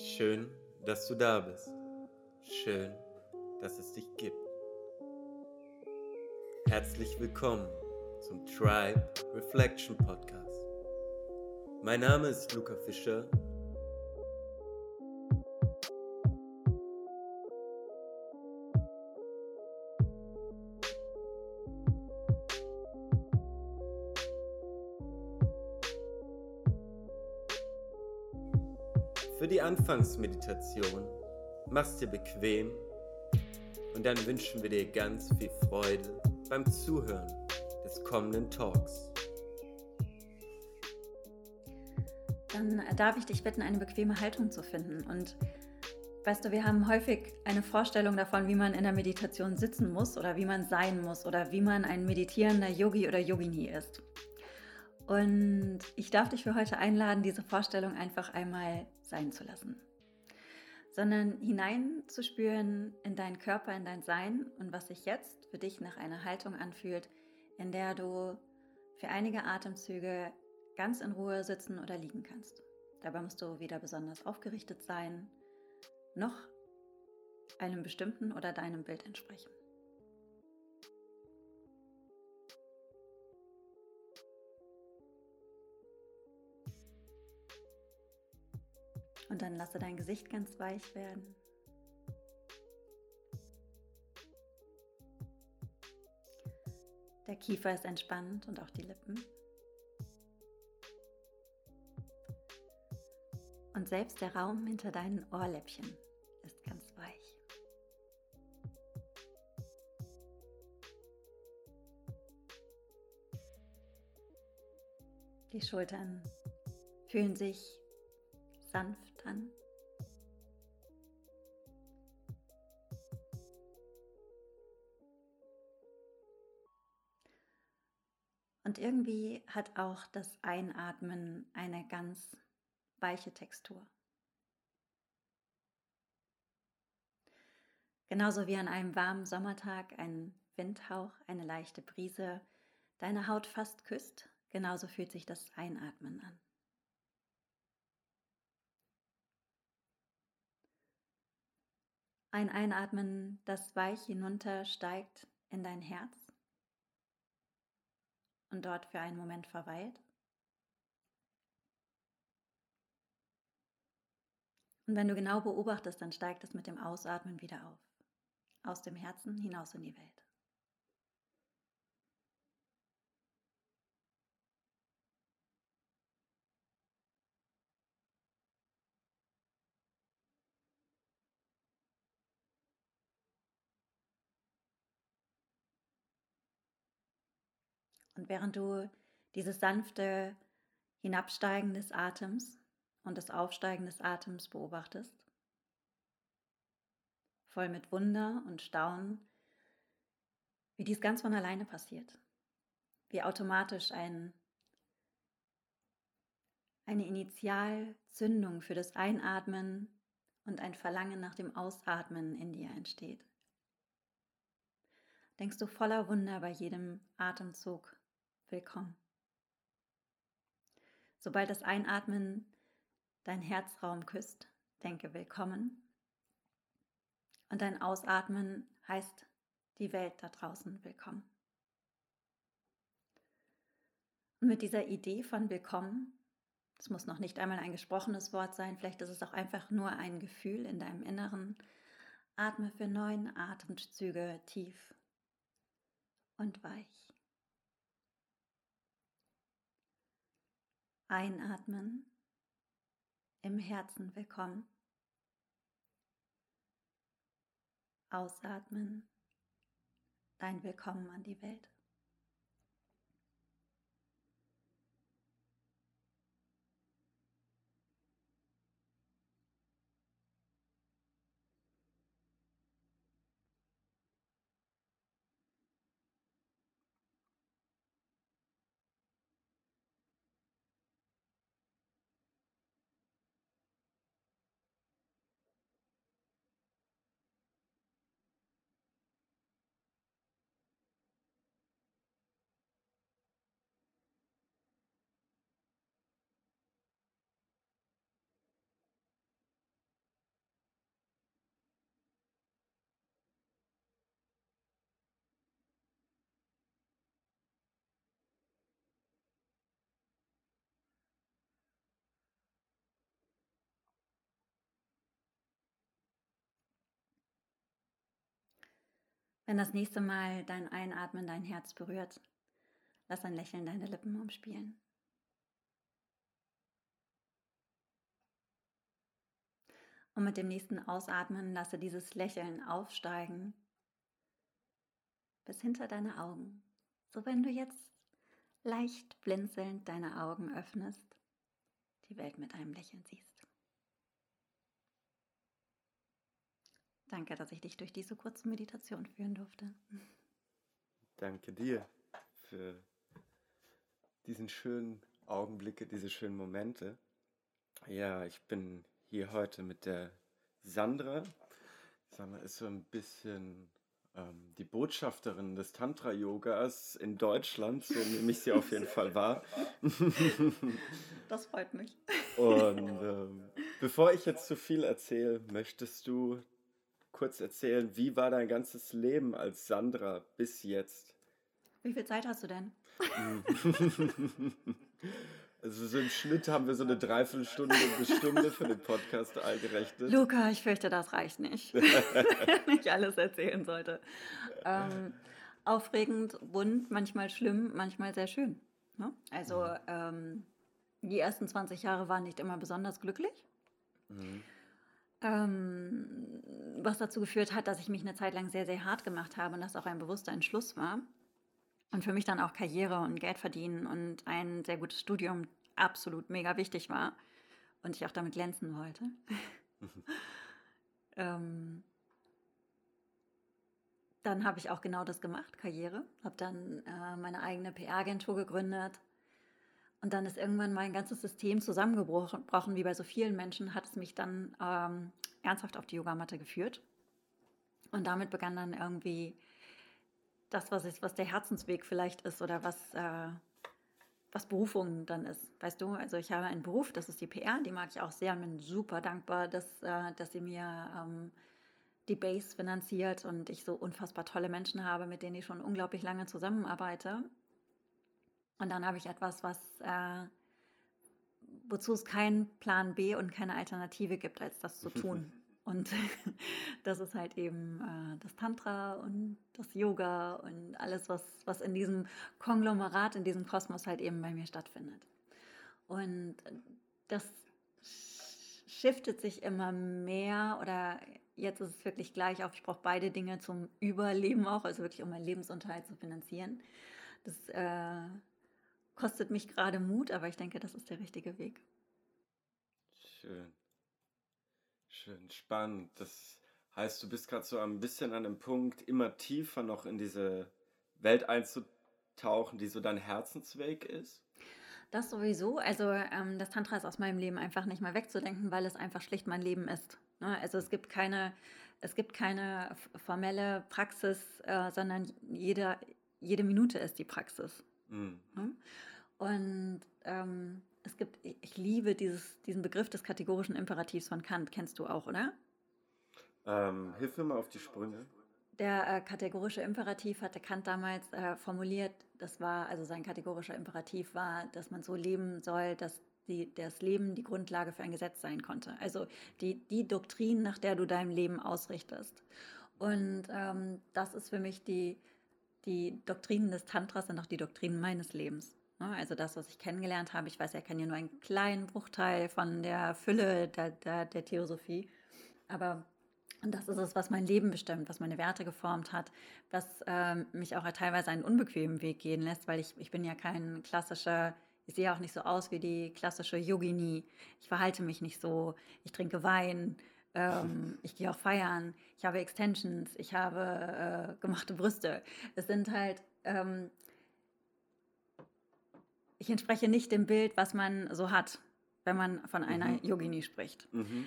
Schön, dass du da bist. Schön, dass es dich gibt. Herzlich willkommen zum Tribe Reflection Podcast. Mein Name ist Luca Fischer. Anfangsmeditation mach's dir bequem und dann wünschen wir dir ganz viel Freude beim Zuhören des kommenden Talks. Dann darf ich dich bitten, eine bequeme Haltung zu finden. Und weißt du, wir haben häufig eine Vorstellung davon, wie man in der Meditation sitzen muss oder wie man sein muss oder wie man ein meditierender Yogi oder Yogini ist. Und ich darf dich für heute einladen, diese Vorstellung einfach einmal sein zu lassen, sondern hineinzuspüren in deinen Körper, in dein Sein und was sich jetzt für dich nach einer Haltung anfühlt, in der du für einige Atemzüge ganz in Ruhe sitzen oder liegen kannst. Dabei musst du weder besonders aufgerichtet sein, noch einem bestimmten oder deinem Bild entsprechen. Und dann lasse dein Gesicht ganz weich werden. Der Kiefer ist entspannt und auch die Lippen. Und selbst der Raum hinter deinen Ohrläppchen ist ganz weich. Die Schultern fühlen sich sanft an. Und irgendwie hat auch das Einatmen eine ganz weiche Textur. Genauso wie an einem warmen Sommertag ein Windhauch, eine leichte Brise deine Haut fast küsst, genauso fühlt sich das Einatmen an. Ein Einatmen, das weich hinuntersteigt in dein Herz und dort für einen Moment verweilt. Und wenn du genau beobachtest, dann steigt es mit dem Ausatmen wieder auf, aus dem Herzen hinaus in die Welt. Und während du dieses sanfte Hinabsteigen des Atems und das Aufsteigen des Atems beobachtest, voll mit Wunder und Staunen, wie dies ganz von alleine passiert, wie automatisch ein, eine Initialzündung für das Einatmen und ein Verlangen nach dem Ausatmen in dir entsteht. Denkst du voller Wunder bei jedem Atemzug willkommen. Sobald das Einatmen dein Herzraum küsst, denke willkommen. Und dein Ausatmen heißt die Welt da draußen willkommen. Und mit dieser Idee von willkommen, es muss noch nicht einmal ein gesprochenes Wort sein, vielleicht ist es auch einfach nur ein Gefühl in deinem Inneren, atme für neun Atemzüge tief und weich. Einatmen, im Herzen willkommen. Ausatmen, dein Willkommen an die Welt. Wenn das nächste Mal dein Einatmen dein Herz berührt, lass ein Lächeln deine Lippen umspielen. Und mit dem nächsten Ausatmen lasse dieses Lächeln aufsteigen bis hinter deine Augen. So wenn du jetzt leicht blinzelnd deine Augen öffnest, die Welt mit einem Lächeln siehst. Danke, dass ich dich durch diese kurze Meditation führen durfte. Danke dir für diesen schönen Augenblicke, diese schönen Momente. Ja, ich bin hier heute mit der Sandra. Sandra ist so ein bisschen ähm, die Botschafterin des Tantra-Yogas in Deutschland, so nehme ich sie auf jeden Fall wahr. Das freut mich. Und ähm, bevor ich jetzt zu viel erzähle, möchtest du kurz erzählen, wie war dein ganzes Leben als Sandra bis jetzt? Wie viel Zeit hast du denn? Also so im Schnitt haben wir so eine Dreiviertelstunde bis Stunde für den Podcast eingerechnet. Luca, ich fürchte, das reicht nicht, wenn ich alles erzählen sollte. Ähm, aufregend, bunt, manchmal schlimm, manchmal sehr schön. Ne? Also mhm. ähm, die ersten 20 Jahre waren nicht immer besonders glücklich. Mhm. Ähm, was dazu geführt hat, dass ich mich eine Zeit lang sehr, sehr hart gemacht habe und das auch ein bewusster Entschluss war. Und für mich dann auch Karriere und Geld verdienen und ein sehr gutes Studium absolut mega wichtig war und ich auch damit glänzen wollte. ähm, dann habe ich auch genau das gemacht, Karriere. Habe dann äh, meine eigene PR-Agentur gegründet. Und dann ist irgendwann mein ganzes System zusammengebrochen. Wie bei so vielen Menschen hat es mich dann ähm, ernsthaft auf die Yogamatte geführt. Und damit begann dann irgendwie das, was, ist, was der Herzensweg vielleicht ist oder was, äh, was Berufung dann ist. Weißt du, also ich habe einen Beruf, das ist die PR, die mag ich auch sehr und bin super dankbar, dass, äh, dass sie mir ähm, die Base finanziert und ich so unfassbar tolle Menschen habe, mit denen ich schon unglaublich lange zusammenarbeite. Und dann habe ich etwas, was äh, wozu es keinen Plan B und keine Alternative gibt, als das zu tun. Und das ist halt eben äh, das Tantra und das Yoga und alles, was, was in diesem Konglomerat, in diesem Kosmos halt eben bei mir stattfindet. Und das shiftet sich immer mehr oder jetzt ist es wirklich gleich auf, ich brauche beide Dinge zum Überleben auch, also wirklich um meinen Lebensunterhalt zu finanzieren. Das äh, kostet mich gerade Mut, aber ich denke, das ist der richtige Weg. Schön. Schön, spannend. Das heißt, du bist gerade so ein bisschen an dem Punkt, immer tiefer noch in diese Welt einzutauchen, die so dein Herzensweg ist? Das sowieso. Also ähm, das Tantra ist aus meinem Leben einfach nicht mehr wegzudenken, weil es einfach schlicht mein Leben ist. Ne? Also es gibt keine, es gibt keine formelle Praxis, äh, sondern jede, jede Minute ist die Praxis. Mhm. Ne? Und ähm, es gibt, ich liebe dieses, diesen Begriff des kategorischen Imperativs von Kant, kennst du auch, oder? Ähm, hilf mir mal auf die Sprünge. Der äh, kategorische Imperativ hatte Kant damals äh, formuliert, das war, also sein kategorischer Imperativ war, dass man so leben soll, dass die, das Leben die Grundlage für ein Gesetz sein konnte. Also die, die Doktrin, nach der du dein Leben ausrichtest. Und ähm, das ist für mich die, die Doktrinen des Tantras sind auch die Doktrinen meines Lebens. Ne? Also das, was ich kennengelernt habe, ich weiß, er kenne ja nur einen kleinen Bruchteil von der Fülle der, der, der Theosophie, aber das ist es, was mein Leben bestimmt, was meine Werte geformt hat, was äh, mich auch teilweise einen unbequemen Weg gehen lässt, weil ich, ich bin ja kein klassischer, ich sehe auch nicht so aus wie die klassische Yogini. Ich verhalte mich nicht so, ich trinke Wein, ähm, ich gehe auch feiern, ich habe Extensions, ich habe äh, gemachte Brüste. Es sind halt ähm, ich entspreche nicht dem Bild, was man so hat, wenn man von einer mhm. Yogini spricht. Mhm.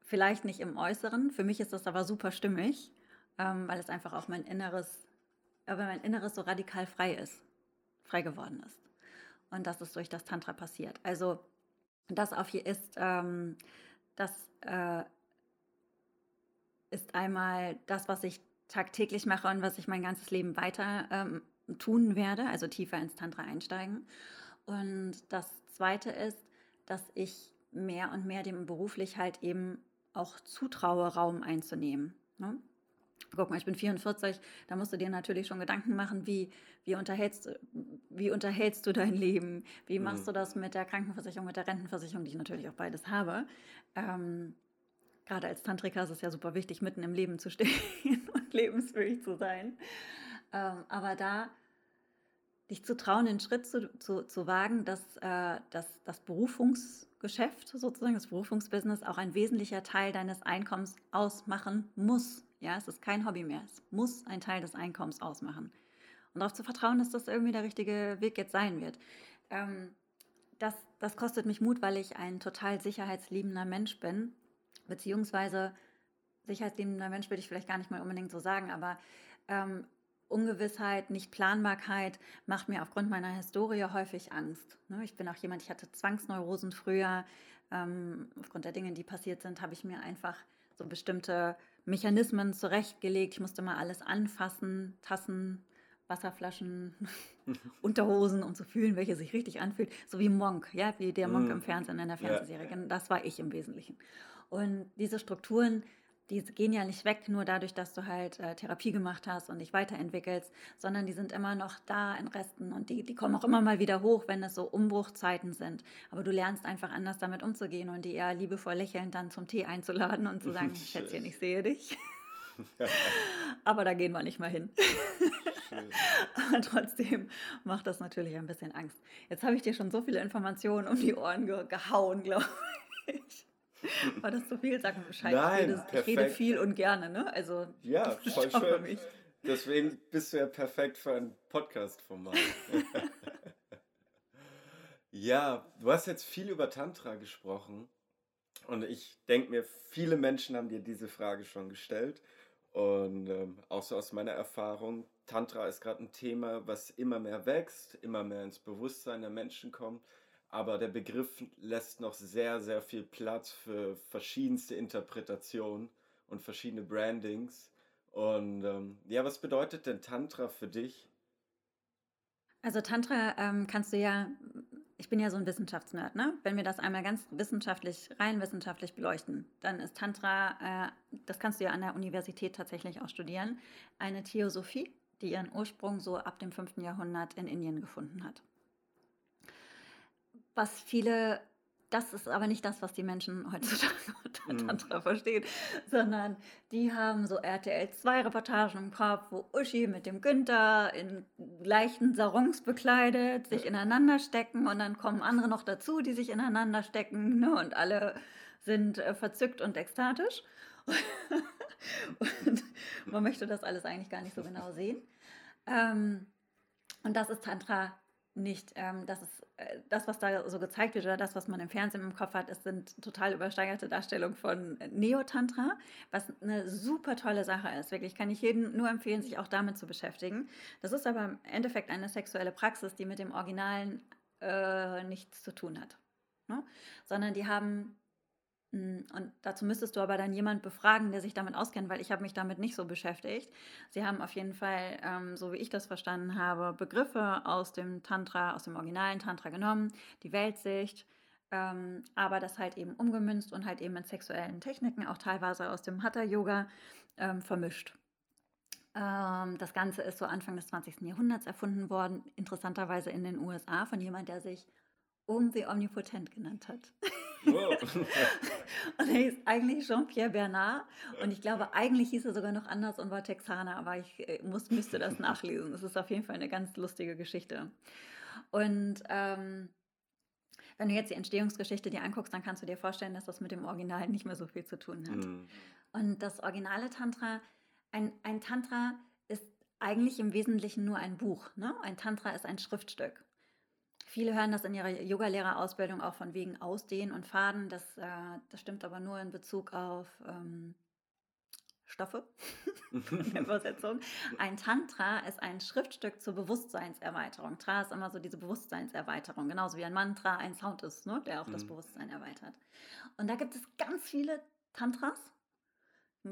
Vielleicht nicht im Äußeren, für mich ist das aber super stimmig, ähm, weil es einfach auch mein Inneres, aber mein Inneres so radikal frei ist, frei geworden ist. Und das ist durch das Tantra passiert. Also das auf hier ist, ähm, das äh, ist einmal das, was ich tagtäglich mache und was ich mein ganzes Leben weiter ähm, tun werde, also tiefer ins Tantra einsteigen. Und das Zweite ist, dass ich mehr und mehr dem beruflich halt eben auch zutraue, Raum einzunehmen. Ne? Guck mal, ich bin 44, da musst du dir natürlich schon Gedanken machen, wie, wie, unterhältst, wie unterhältst du dein Leben? Wie machst mhm. du das mit der Krankenversicherung, mit der Rentenversicherung, die ich natürlich auch beides habe? Ähm, gerade als Tantrika ist es ja super wichtig, mitten im Leben zu stehen und lebensfähig zu sein. Ähm, aber da dich zu trauen, den Schritt zu, zu, zu wagen, dass, äh, dass das Berufungsgeschäft sozusagen, das Berufungsbusiness auch ein wesentlicher Teil deines Einkommens ausmachen muss. Ja, es ist kein Hobby mehr. Es muss ein Teil des Einkommens ausmachen. Und darauf zu vertrauen, dass das irgendwie der richtige Weg jetzt sein wird. Ähm, das, das kostet mich Mut, weil ich ein total sicherheitsliebender Mensch bin. Beziehungsweise sicherheitsliebender Mensch würde ich vielleicht gar nicht mal unbedingt so sagen, aber ähm, Ungewissheit, Nichtplanbarkeit macht mir aufgrund meiner Historie häufig Angst. Ne? Ich bin auch jemand, ich hatte Zwangsneurosen früher. Ähm, aufgrund der Dinge, die passiert sind, habe ich mir einfach so bestimmte Mechanismen zurechtgelegt. Ich musste mal alles anfassen, Tassen, Wasserflaschen, Unterhosen, um zu fühlen, welche sich richtig anfühlt. So wie Monk, ja, wie der Monk mm. im Fernsehen in der Fernsehserie. Das war ich im Wesentlichen. Und diese Strukturen die gehen ja nicht weg, nur dadurch, dass du halt äh, Therapie gemacht hast und dich weiterentwickelst, sondern die sind immer noch da in Resten und die, die kommen auch immer mal wieder hoch, wenn es so Umbruchzeiten sind. Aber du lernst einfach anders damit umzugehen und die eher liebevoll lächelnd dann zum Tee einzuladen und zu sagen, Schätzchen, ich sehe dich. Aber da gehen wir nicht mal hin. Aber trotzdem macht das natürlich ein bisschen Angst. Jetzt habe ich dir schon so viele Informationen um die Ohren ge gehauen, glaube ich. War das zu viel? Sag mir Bescheid. Nein, ich, rede, ich rede viel und gerne, ne? Also, ja, voll schön. Mich. Deswegen bist du ja perfekt für ein Podcast-Format. ja, du hast jetzt viel über Tantra gesprochen. Und ich denke mir, viele Menschen haben dir diese Frage schon gestellt. Und ähm, auch so aus meiner Erfahrung, Tantra ist gerade ein Thema, was immer mehr wächst, immer mehr ins Bewusstsein der Menschen kommt aber der Begriff lässt noch sehr, sehr viel Platz für verschiedenste Interpretationen und verschiedene Brandings. Und ähm, ja, was bedeutet denn Tantra für dich? Also Tantra ähm, kannst du ja, ich bin ja so ein Wissenschaftsnerd, ne? Wenn wir das einmal ganz wissenschaftlich, rein wissenschaftlich beleuchten, dann ist Tantra, äh, das kannst du ja an der Universität tatsächlich auch studieren, eine Theosophie, die ihren Ursprung so ab dem 5. Jahrhundert in Indien gefunden hat was viele, das ist aber nicht das, was die Menschen heutzutage unter mhm. Tantra verstehen, sondern die haben so RTL 2 Reportagen im Kopf, wo Uschi mit dem Günther in leichten Sarons bekleidet, sich ineinander stecken und dann kommen andere noch dazu, die sich ineinander stecken ne? und alle sind äh, verzückt und ekstatisch. und man möchte das alles eigentlich gar nicht so genau sehen. Ähm, und das ist Tantra nicht. Ähm, das ist äh, das, was da so gezeigt wird oder das, was man im Fernsehen im Kopf hat, es sind total übersteigerte Darstellungen von Neotantra, was eine super tolle Sache ist. Wirklich kann ich jedem nur empfehlen, sich auch damit zu beschäftigen. Das ist aber im Endeffekt eine sexuelle Praxis, die mit dem Originalen äh, nichts zu tun hat. Ne? Sondern die haben und dazu müsstest du aber dann jemand befragen, der sich damit auskennt, weil ich habe mich damit nicht so beschäftigt. Sie haben auf jeden Fall, ähm, so wie ich das verstanden habe, Begriffe aus dem Tantra, aus dem originalen Tantra genommen, die Weltsicht, ähm, aber das halt eben umgemünzt und halt eben mit sexuellen Techniken, auch teilweise aus dem Hatha-Yoga, ähm, vermischt. Ähm, das Ganze ist so Anfang des 20. Jahrhunderts erfunden worden, interessanterweise in den USA von jemand, der sich Um the Omnipotent genannt hat. Oh. und er hieß eigentlich Jean-Pierre Bernard. Und ich glaube, eigentlich hieß er sogar noch anders und war Texaner, aber ich äh, muss, müsste das nachlesen. Es ist auf jeden Fall eine ganz lustige Geschichte. Und ähm, wenn du jetzt die Entstehungsgeschichte dir anguckst, dann kannst du dir vorstellen, dass das mit dem Original nicht mehr so viel zu tun hat. Mhm. Und das originale Tantra, ein, ein Tantra ist eigentlich im Wesentlichen nur ein Buch. Ne? Ein Tantra ist ein Schriftstück. Viele hören das in ihrer Yogalehrerausbildung auch von wegen Ausdehnen und Faden. Das, äh, das stimmt aber nur in Bezug auf ähm, Stoffe der Übersetzung. Ein Tantra ist ein Schriftstück zur Bewusstseinserweiterung. Tra ist immer so diese Bewusstseinserweiterung, genauso wie ein Mantra ein Sound ist, ne, der auch mhm. das Bewusstsein erweitert. Und da gibt es ganz viele Tantras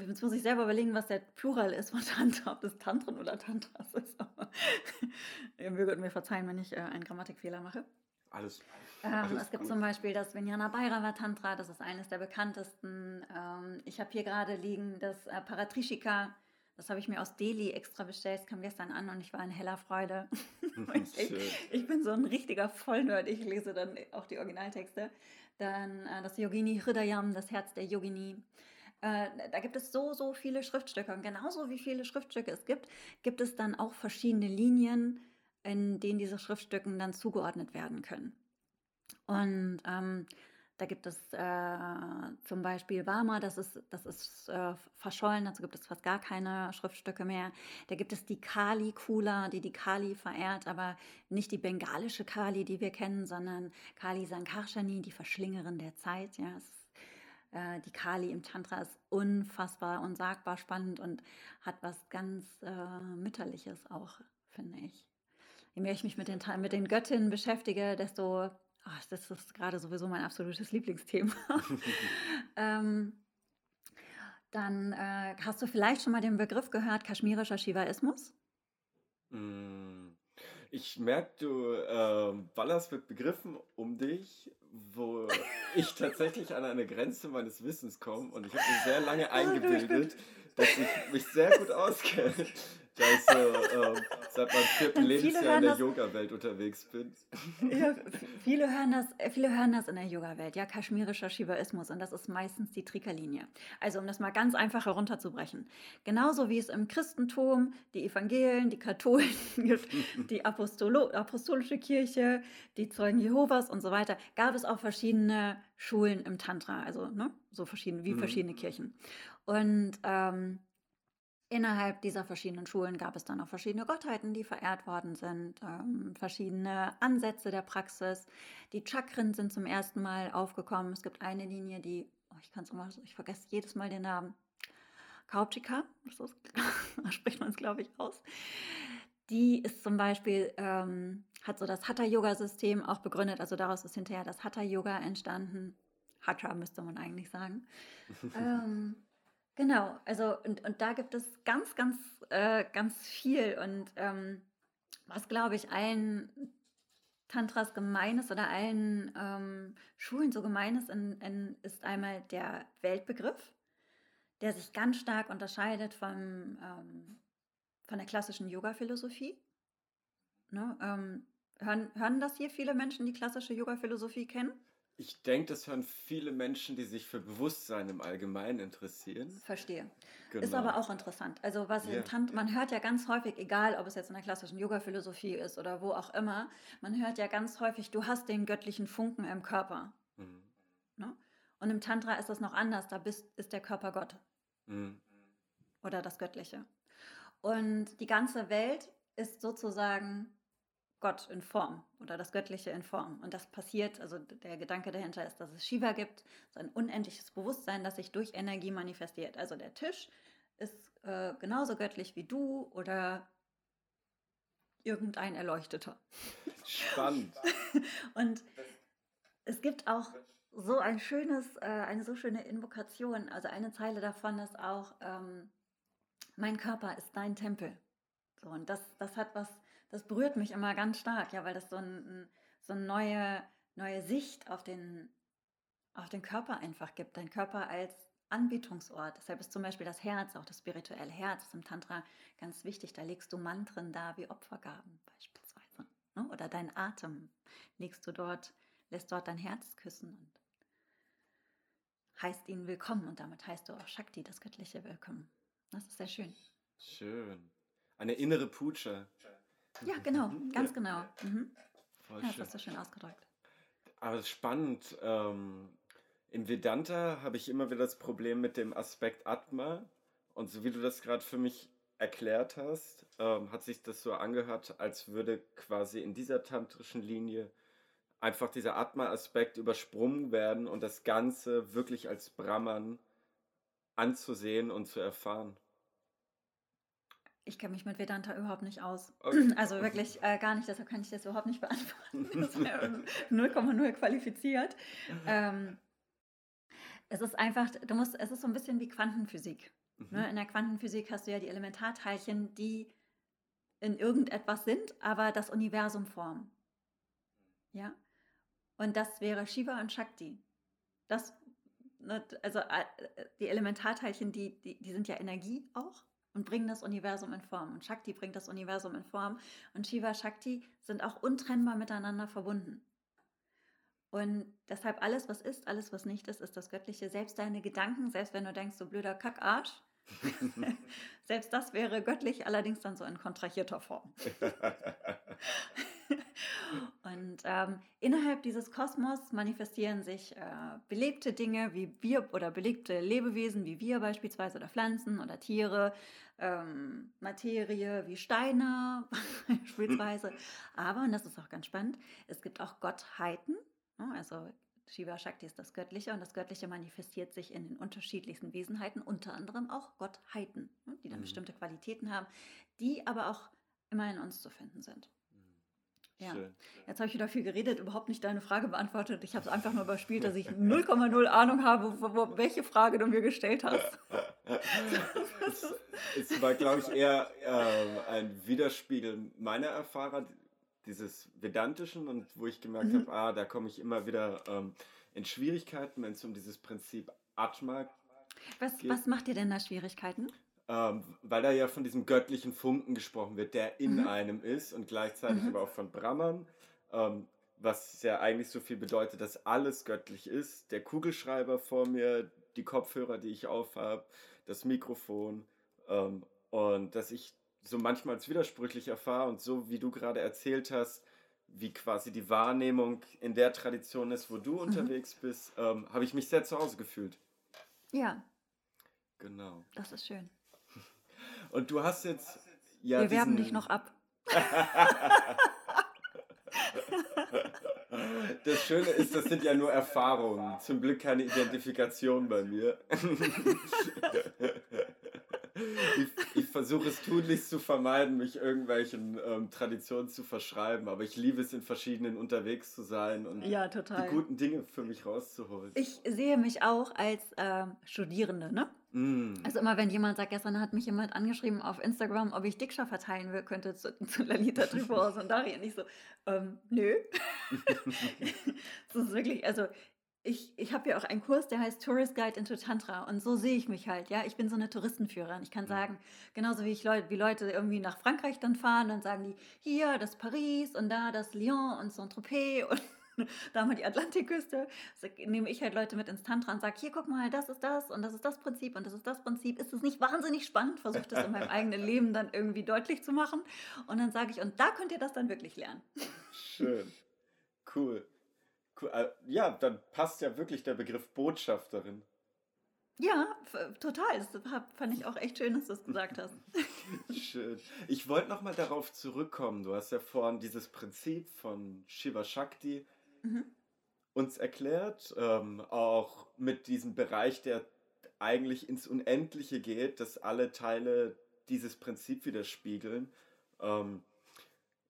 Jetzt muss ich selber überlegen, was der Plural ist von Tantra, ob das Tantren oder Tantras ist. Aber ihr möget mir verzeihen, wenn ich äh, einen Grammatikfehler mache. Alles. Ähm, alles es gibt gut. zum Beispiel das Vijnana Bhairava Tantra, das ist eines der bekanntesten. Ähm, ich habe hier gerade liegen das äh, Paratrishika Das habe ich mir aus Delhi extra bestellt. Es kam gestern an und ich war in heller Freude. ich, ich, bin so ein richtiger Vollnerd. Ich lese dann auch die Originaltexte. Dann äh, das Yogini Hridayam, das Herz der Yogini. Äh, da gibt es so, so viele Schriftstücke. Und genauso wie viele Schriftstücke es gibt, gibt es dann auch verschiedene Linien, in denen diese Schriftstücken dann zugeordnet werden können. Und ähm, da gibt es äh, zum Beispiel Wama, das ist, das ist äh, verschollen, dazu gibt es fast gar keine Schriftstücke mehr. Da gibt es die Kali-Kula, die die Kali verehrt, aber nicht die bengalische Kali, die wir kennen, sondern Kali Sankarshani, die Verschlingerin der Zeit. Ja, es, äh, die Kali im Tantra ist unfassbar, unsagbar spannend und hat was ganz äh, Mütterliches auch, finde ich. Je mehr ich mich mit den, mit den Göttinnen beschäftige, desto Ach, das ist gerade sowieso mein absolutes Lieblingsthema. ähm, dann äh, hast du vielleicht schon mal den Begriff gehört, kaschmirischer Shivaismus? Mm, ich merke, du äh, ballerst mit Begriffen um dich, wo ich tatsächlich an eine Grenze meines Wissens komme. Und ich habe mir sehr lange ah, eingebildet, dass ich mich sehr gut auskenne da ich so ähm, seit meinem vierten Lebensjahr in der Yoga-Welt unterwegs bin. Ja, viele, hören das, äh, viele hören das in der Yoga-Welt, ja, kaschmirischer Shivaismus und das ist meistens die Trika-Linie. Also um das mal ganz einfach herunterzubrechen. Genauso wie es im Christentum die Evangelien, die Katholen gibt, die Apostolo apostolische Kirche, die Zeugen Jehovas und so weiter, gab es auch verschiedene Schulen im Tantra, also ne, so verschiedene, wie mhm. verschiedene Kirchen. Und ähm, Innerhalb dieser verschiedenen Schulen gab es dann auch verschiedene Gottheiten, die verehrt worden sind, ähm, verschiedene Ansätze der Praxis. Die Chakren sind zum ersten Mal aufgekommen. Es gibt eine Linie, die, oh, ich kann es immer, ich vergesse jedes Mal den Namen, Kaupchika, so spricht man es, glaube ich, aus. Die ist zum Beispiel, ähm, hat so das Hatha-Yoga-System auch begründet, also daraus ist hinterher das Hatha-Yoga entstanden. Hatha müsste man eigentlich sagen. ähm, Genau, also und, und da gibt es ganz, ganz, äh, ganz viel. Und ähm, was, glaube ich, allen Tantras gemein ist oder allen ähm, Schulen so gemein ist, in, in, ist einmal der Weltbegriff, der sich ganz stark unterscheidet vom, ähm, von der klassischen Yoga-Philosophie. Ne? Ähm, hören, hören das hier viele Menschen, die klassische Yoga-Philosophie kennen? Ich denke, das hören viele Menschen, die sich für Bewusstsein im Allgemeinen interessieren. Verstehe. Genau. Ist aber auch interessant. Also was yeah. Tant man hört ja ganz häufig, egal ob es jetzt in der klassischen Yoga-Philosophie ist oder wo auch immer, man hört ja ganz häufig, du hast den göttlichen Funken im Körper. Mhm. Ne? Und im Tantra ist das noch anders, da bist, ist der Körper Gott. Mhm. Oder das Göttliche. Und die ganze Welt ist sozusagen Gott in Form oder das Göttliche in Form. Und das passiert, also der Gedanke dahinter ist, dass es Shiva gibt, so ein unendliches Bewusstsein, das sich durch Energie manifestiert. Also der Tisch ist äh, genauso göttlich wie du oder irgendein Erleuchteter. Spannend. Und es gibt auch so ein schönes, äh, eine so schöne Invokation. Also eine Zeile davon ist auch, ähm, mein Körper ist dein Tempel. So, und das, das hat was das berührt mich immer ganz stark, ja, weil das so, ein, so eine neue, neue Sicht auf den, auf den Körper einfach gibt. Dein Körper als Anbetungsort. Deshalb ist zum Beispiel das Herz, auch das spirituelle Herz, ist im Tantra ganz wichtig. Da legst du Mantren da wie Opfergaben beispielsweise. Ne? Oder dein Atem legst du dort, lässt dort dein Herz küssen und heißt ihn willkommen. Und damit heißt du auch Shakti, das Göttliche, willkommen. Das ist sehr schön. Schön. Eine innere Puja. Ja, genau, ganz genau. Mhm. ja, das hast du schön ausgedrückt. Aber spannend. Ähm, Im Vedanta habe ich immer wieder das Problem mit dem Aspekt Atma. Und so wie du das gerade für mich erklärt hast, ähm, hat sich das so angehört, als würde quasi in dieser tantrischen Linie einfach dieser Atma-Aspekt übersprungen werden und das Ganze wirklich als Brahman anzusehen und zu erfahren. Ich kenne mich mit Vedanta überhaupt nicht aus. Okay. Also wirklich äh, gar nicht, deshalb kann ich das überhaupt nicht beantworten. Das wäre 0,0 qualifiziert. Ähm, es ist einfach, du musst, es ist so ein bisschen wie Quantenphysik. Mhm. Ne? In der Quantenphysik hast du ja die Elementarteilchen, die in irgendetwas sind, aber das Universum formen. Ja? Und das wäre Shiva und Shakti. Das, ne, also äh, die Elementarteilchen, die, die, die sind ja Energie auch. Und bringen das Universum in Form. Und Shakti bringt das Universum in Form. Und Shiva Shakti sind auch untrennbar miteinander verbunden. Und deshalb alles, was ist, alles, was nicht ist, ist das Göttliche. Selbst deine Gedanken, selbst wenn du denkst, so blöder Kackarsch, selbst das wäre göttlich, allerdings dann so in kontrahierter Form. Und ähm, innerhalb dieses Kosmos manifestieren sich äh, belebte Dinge wie wir oder belebte Lebewesen wie wir beispielsweise oder Pflanzen oder Tiere, ähm, Materie wie Steine beispielsweise. Aber, und das ist auch ganz spannend, es gibt auch Gottheiten, ne? also Shiva Shakti ist das Göttliche und das Göttliche manifestiert sich in den unterschiedlichsten Wesenheiten, unter anderem auch Gottheiten, ne? die dann mhm. bestimmte Qualitäten haben, die aber auch immer in uns zu finden sind. Ja. Schön. Jetzt habe ich wieder viel geredet, überhaupt nicht deine Frage beantwortet. Ich habe es einfach nur überspielt, dass ich 0,0 Ahnung habe, wo, wo, welche Frage du mir gestellt hast. es, es war, glaube ich, eher äh, ein Widerspiegel meiner Erfahrung, dieses Vedantischen und wo ich gemerkt mhm. habe, ah, da komme ich immer wieder ähm, in Schwierigkeiten, wenn es um dieses Prinzip Atma was, geht. Was macht dir denn da Schwierigkeiten? ähm, weil da ja von diesem göttlichen Funken gesprochen wird, der in mhm. einem ist und gleichzeitig mhm. aber auch von Brahman, ähm, was ja eigentlich so viel bedeutet, dass alles göttlich ist. Der Kugelschreiber vor mir, die Kopfhörer, die ich aufhab, das Mikrofon ähm, und dass ich so manchmal als widersprüchlich erfahre und so wie du gerade erzählt hast, wie quasi die Wahrnehmung in der Tradition ist, wo du mhm. unterwegs bist, ähm, habe ich mich sehr zu Hause gefühlt. Ja. Genau. Das ist schön. Und du hast jetzt ja. Wir werben dich noch ab. Das Schöne ist, das sind ja nur Erfahrungen. Zum Glück keine Identifikation bei mir. Ich, ich versuche es tunlichst zu vermeiden, mich irgendwelchen ähm, Traditionen zu verschreiben, aber ich liebe es, in verschiedenen unterwegs zu sein und ja, die guten Dinge für mich rauszuholen. Ich sehe mich auch als äh, Studierende, ne? Mm. Also immer wenn jemand sagt, gestern hat mich jemand angeschrieben auf Instagram, ob ich Diksha verteilen will, könnte zu, zu Lalita Trifors und Darien. Ich so, ähm, nö. das ist wirklich, also ich, ich habe ja auch einen Kurs, der heißt Tourist Guide into Tantra und so sehe ich mich halt, ja. Ich bin so eine Touristenführerin. Ich kann sagen, genauso wie ich Leute, wie Leute irgendwie nach Frankreich dann fahren, dann sagen die, hier das Paris und da das Lyon und Saint-Tropez und da mal die Atlantikküste, so, nehme ich halt Leute mit ins Tantra und sage, hier guck mal, das ist das und das ist das Prinzip und das ist das Prinzip. Ist es nicht wahnsinnig spannend? Versuche das in meinem eigenen Leben dann irgendwie deutlich zu machen. Und dann sage ich, und da könnt ihr das dann wirklich lernen. Schön. Cool. Äh, ja, dann passt ja wirklich der Begriff Botschafterin. Ja, total. Das fand ich auch echt schön, dass du es gesagt hast. Schön. Ich wollte nochmal darauf zurückkommen. Du hast ja vorhin dieses Prinzip von Shiva Shakti mhm. uns erklärt, ähm, auch mit diesem Bereich, der eigentlich ins Unendliche geht, dass alle Teile dieses Prinzip widerspiegeln. Ähm,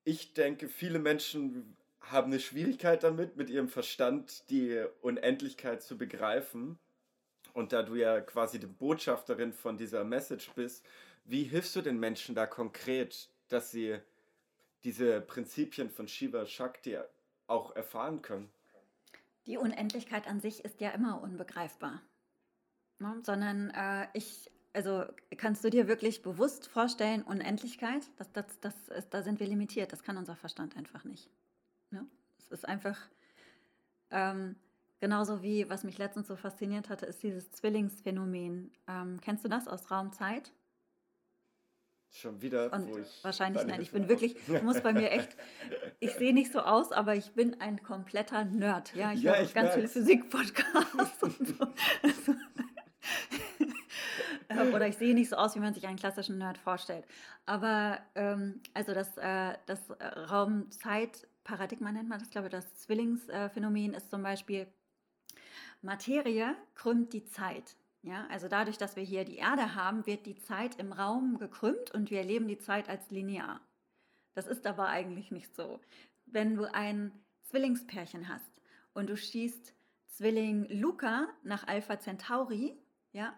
ich denke, viele Menschen haben eine Schwierigkeit damit, mit ihrem Verstand die Unendlichkeit zu begreifen. Und da du ja quasi die Botschafterin von dieser Message bist, wie hilfst du den Menschen da konkret, dass sie diese Prinzipien von Shiva Shakti auch erfahren können? Die Unendlichkeit an sich ist ja immer unbegreifbar. Ne? Sondern äh, ich, also kannst du dir wirklich bewusst vorstellen, Unendlichkeit, das, das, das ist, da sind wir limitiert, das kann unser Verstand einfach nicht. Es ist einfach, ähm, genauso wie, was mich letztens so fasziniert hatte, ist dieses Zwillingsphänomen. Ähm, kennst du das aus Raumzeit? Schon wieder, und wo ich. Wahrscheinlich nein. Ich bin wirklich, ich muss bei mir echt, ich sehe nicht so aus, aber ich bin ein kompletter Nerd. Ja, ich ja, höre ganz viele Physik-Podcasts und so. Oder ich sehe nicht so aus, wie man sich einen klassischen Nerd vorstellt. Aber ähm, also das, äh, das Raum-Zeit-Paradigma nennt man das, glaube ich, das Zwillingsphänomen ist zum Beispiel, Materie krümmt die Zeit. Ja, also dadurch, dass wir hier die Erde haben, wird die Zeit im Raum gekrümmt und wir erleben die Zeit als linear. Das ist aber eigentlich nicht so. Wenn du ein Zwillingspärchen hast und du schießt Zwilling Luca nach Alpha Centauri, ja,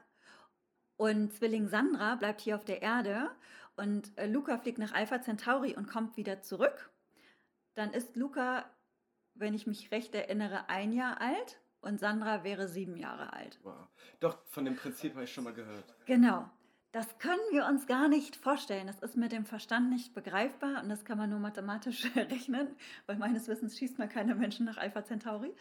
und Zwilling Sandra bleibt hier auf der Erde und äh, Luca fliegt nach Alpha Centauri und kommt wieder zurück, dann ist Luca, wenn ich mich recht erinnere, ein Jahr alt und Sandra wäre sieben Jahre alt. Wow. Doch, von dem Prinzip habe ich schon mal gehört. Genau. das können wir uns gar nicht vorstellen. Das ist mit dem Verstand nicht begreifbar und das kann man nur mathematisch rechnen, weil meines Wissens schießt man keine Menschen nach Alpha Centauri.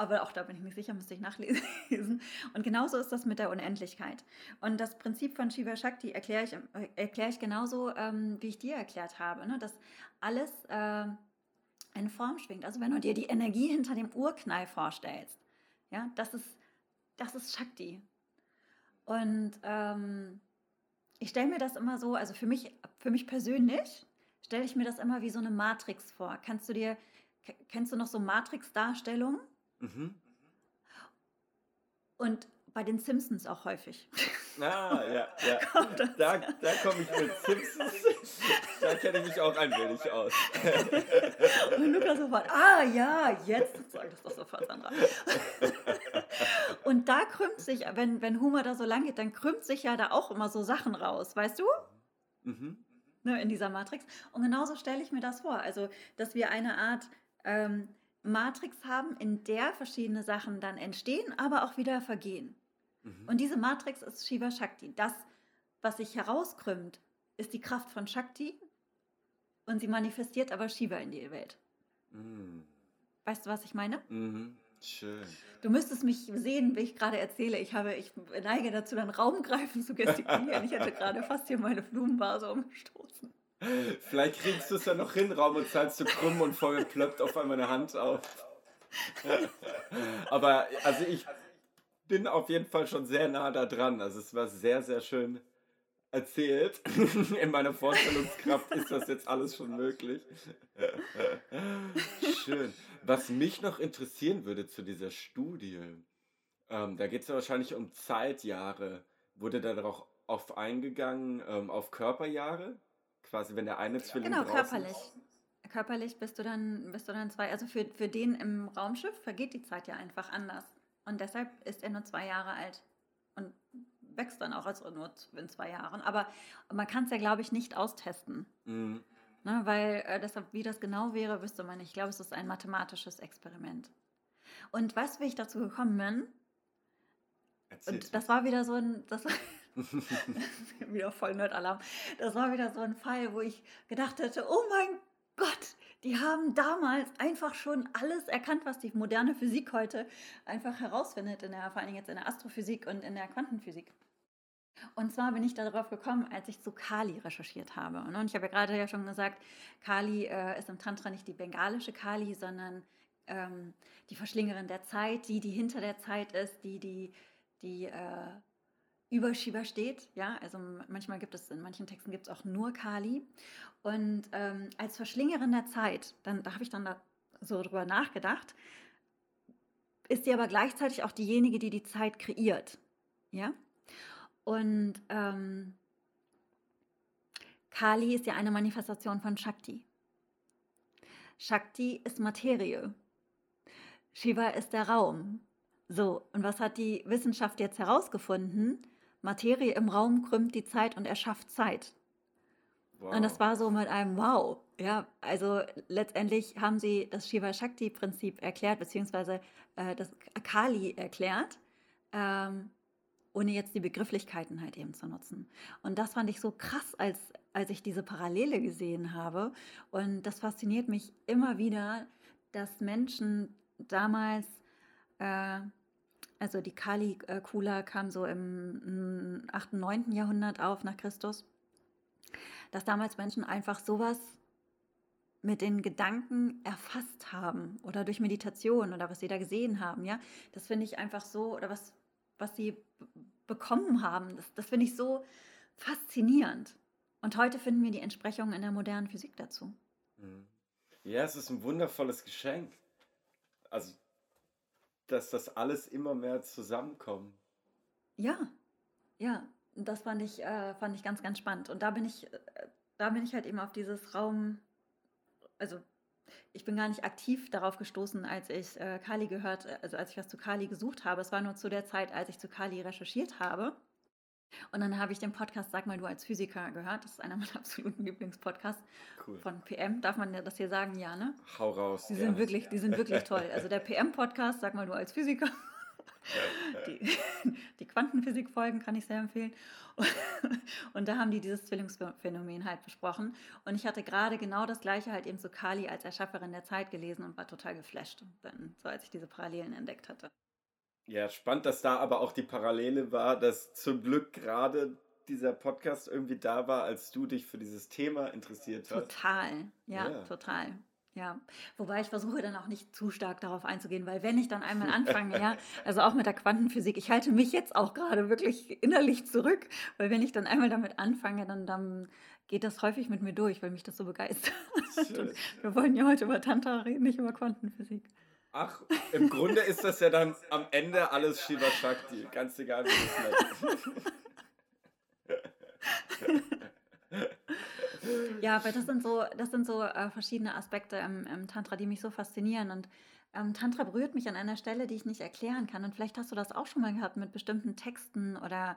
Aber auch da bin ich mir sicher, müsste ich nachlesen. Und genauso ist das mit der Unendlichkeit. Und das Prinzip von Shiva Shakti erkläre ich, äh, erkläre ich genauso, ähm, wie ich dir erklärt habe, ne? dass alles äh, in Form schwingt. Also wenn du dir die Energie hinter dem Urknall vorstellst, ja, das ist, das ist Shakti. Und ähm, ich stelle mir das immer so, also für mich, für mich persönlich, stelle ich mir das immer wie so eine Matrix vor. Kannst du dir, kennst du noch so Matrix-Darstellungen? Mhm. Und bei den Simpsons auch häufig. Ah, ja, ja. Da, da komme ich mit Simpsons. Da kenne ich mich auch ein wenig aus. Und Lukas sofort, ah ja, jetzt ich das doch sofort, Sandra. Und da krümmt sich, wenn, wenn Humor da so lang geht, dann krümmt sich ja da auch immer so Sachen raus, weißt du? Mhm. Ne, in dieser Matrix. Und genauso stelle ich mir das vor. Also, dass wir eine Art ähm, Matrix haben, in der verschiedene Sachen dann entstehen, aber auch wieder vergehen. Mhm. Und diese Matrix ist Shiva Shakti. Das, was sich herauskrümmt, ist die Kraft von Shakti und sie manifestiert aber Shiva in die Welt. Mhm. Weißt du, was ich meine? Mhm. Schön. Du müsstest mich sehen, wie ich gerade erzähle. Ich, habe, ich neige dazu, dann Raumgreifen zu gestikulieren. ich hätte gerade fast hier meine Blumenvase umgestoßen. Vielleicht kriegst du es ja noch hin, Raum und Zeit zu krümmen und vorher plöppt auf einmal eine Hand auf. Aber also ich bin auf jeden Fall schon sehr nah da dran. Also es war sehr, sehr schön erzählt. In meiner Vorstellungskraft ist das jetzt alles schon möglich. Schön. Was mich noch interessieren würde zu dieser Studie, ähm, da geht es ja wahrscheinlich um Zeitjahre. Wurde da darauf auf eingegangen, ähm, auf Körperjahre? Quasi, wenn der eine Zwilling Genau, körperlich. Ist. Körperlich bist du dann, bist du dann zwei. Also für, für den im Raumschiff vergeht die Zeit ja einfach anders. Und deshalb ist er nur zwei Jahre alt und wächst dann auch also nur in zwei Jahren. Aber man kann es ja, glaube ich, nicht austesten. Mhm. Ne, weil äh, deshalb, wie das genau wäre, wüsste man nicht. Ich glaube, es ist ein mathematisches Experiment. Und du, wie ich dazu gekommen bin? Erzähl's und das war wieder so ein, das war wieder voll Nerd-Alarm. Das war wieder so ein Fall, wo ich gedacht hätte, oh mein Gott, die haben damals einfach schon alles erkannt, was die moderne Physik heute einfach herausfindet, in der, vor allem jetzt in der Astrophysik und in der Quantenphysik. Und zwar bin ich darauf gekommen, als ich zu Kali recherchiert habe. Und ich habe ja gerade ja schon gesagt, Kali äh, ist im Tantra nicht die bengalische Kali, sondern ähm, die Verschlingerin der Zeit, die, die hinter der Zeit ist, die, die, die äh, über Shiva steht. Ja, also manchmal gibt es, in manchen Texten gibt es auch nur Kali. Und ähm, als Verschlingerin der Zeit, dann, da habe ich dann da so drüber nachgedacht, ist sie aber gleichzeitig auch diejenige, die die Zeit kreiert. Ja, und ähm, Kali ist ja eine Manifestation von Shakti. Shakti ist Materie. Shiva ist der Raum. So, und was hat die Wissenschaft jetzt herausgefunden? Materie im Raum krümmt die Zeit und erschafft Zeit. Wow. Und das war so mit einem Wow. Ja, also letztendlich haben sie das Shiva-Shakti-Prinzip erklärt, beziehungsweise äh, das Kali erklärt, ähm, ohne jetzt die Begrifflichkeiten halt eben zu nutzen. Und das fand ich so krass, als, als ich diese Parallele gesehen habe. Und das fasziniert mich immer wieder, dass Menschen damals äh, also die Kali-Kula kam so im 8., 9. Jahrhundert auf nach Christus, dass damals Menschen einfach sowas mit den Gedanken erfasst haben oder durch Meditation oder was sie da gesehen haben, ja, das finde ich einfach so, oder was, was sie bekommen haben, das, das finde ich so faszinierend. Und heute finden wir die Entsprechungen in der modernen Physik dazu. Mhm. Ja, es ist ein wundervolles Geschenk. Also dass das alles immer mehr zusammenkommt. Ja, ja, das fand ich, äh, fand ich ganz, ganz spannend. Und da bin ich, äh, da bin ich halt eben auf dieses Raum, also ich bin gar nicht aktiv darauf gestoßen, als ich äh, Kali gehört, also als ich was zu Kali gesucht habe. Es war nur zu der Zeit, als ich zu Kali recherchiert habe. Und dann habe ich den Podcast Sag mal du als Physiker gehört. Das ist einer meiner absoluten Lieblingspodcasts cool. von PM. Darf man das hier sagen? Ja, ne? Hau raus. Die sind, wirklich, die sind wirklich toll. Also der PM-Podcast, Sag mal du als Physiker. die, die Quantenphysik-Folgen kann ich sehr empfehlen. Und da haben die dieses Zwillingsphänomen halt besprochen. Und ich hatte gerade genau das gleiche halt eben zu Kali als Erschafferin der Zeit gelesen und war total geflasht, dann, so als ich diese Parallelen entdeckt hatte. Ja, spannend, dass da aber auch die Parallele war, dass zum Glück gerade dieser Podcast irgendwie da war, als du dich für dieses Thema interessiert hast. Total, ja, ja. total. Ja, wobei ich versuche dann auch nicht zu stark darauf einzugehen, weil wenn ich dann einmal anfange, ja, also auch mit der Quantenphysik, ich halte mich jetzt auch gerade wirklich innerlich zurück, weil wenn ich dann einmal damit anfange, dann, dann geht das häufig mit mir durch, weil mich das so begeistert. wir wollen ja heute über Tantra reden, nicht über Quantenphysik. Ach, im Grunde ist das ja dann am Ende alles Shiva Shakti, ganz egal wie es ja, aber das sind so, das sind so äh, verschiedene Aspekte im, im, Tantra, die mich so faszinieren. Und ähm, Tantra berührt mich an einer Stelle, die ich nicht erklären kann. Und vielleicht hast du das auch schon mal gehabt mit bestimmten Texten oder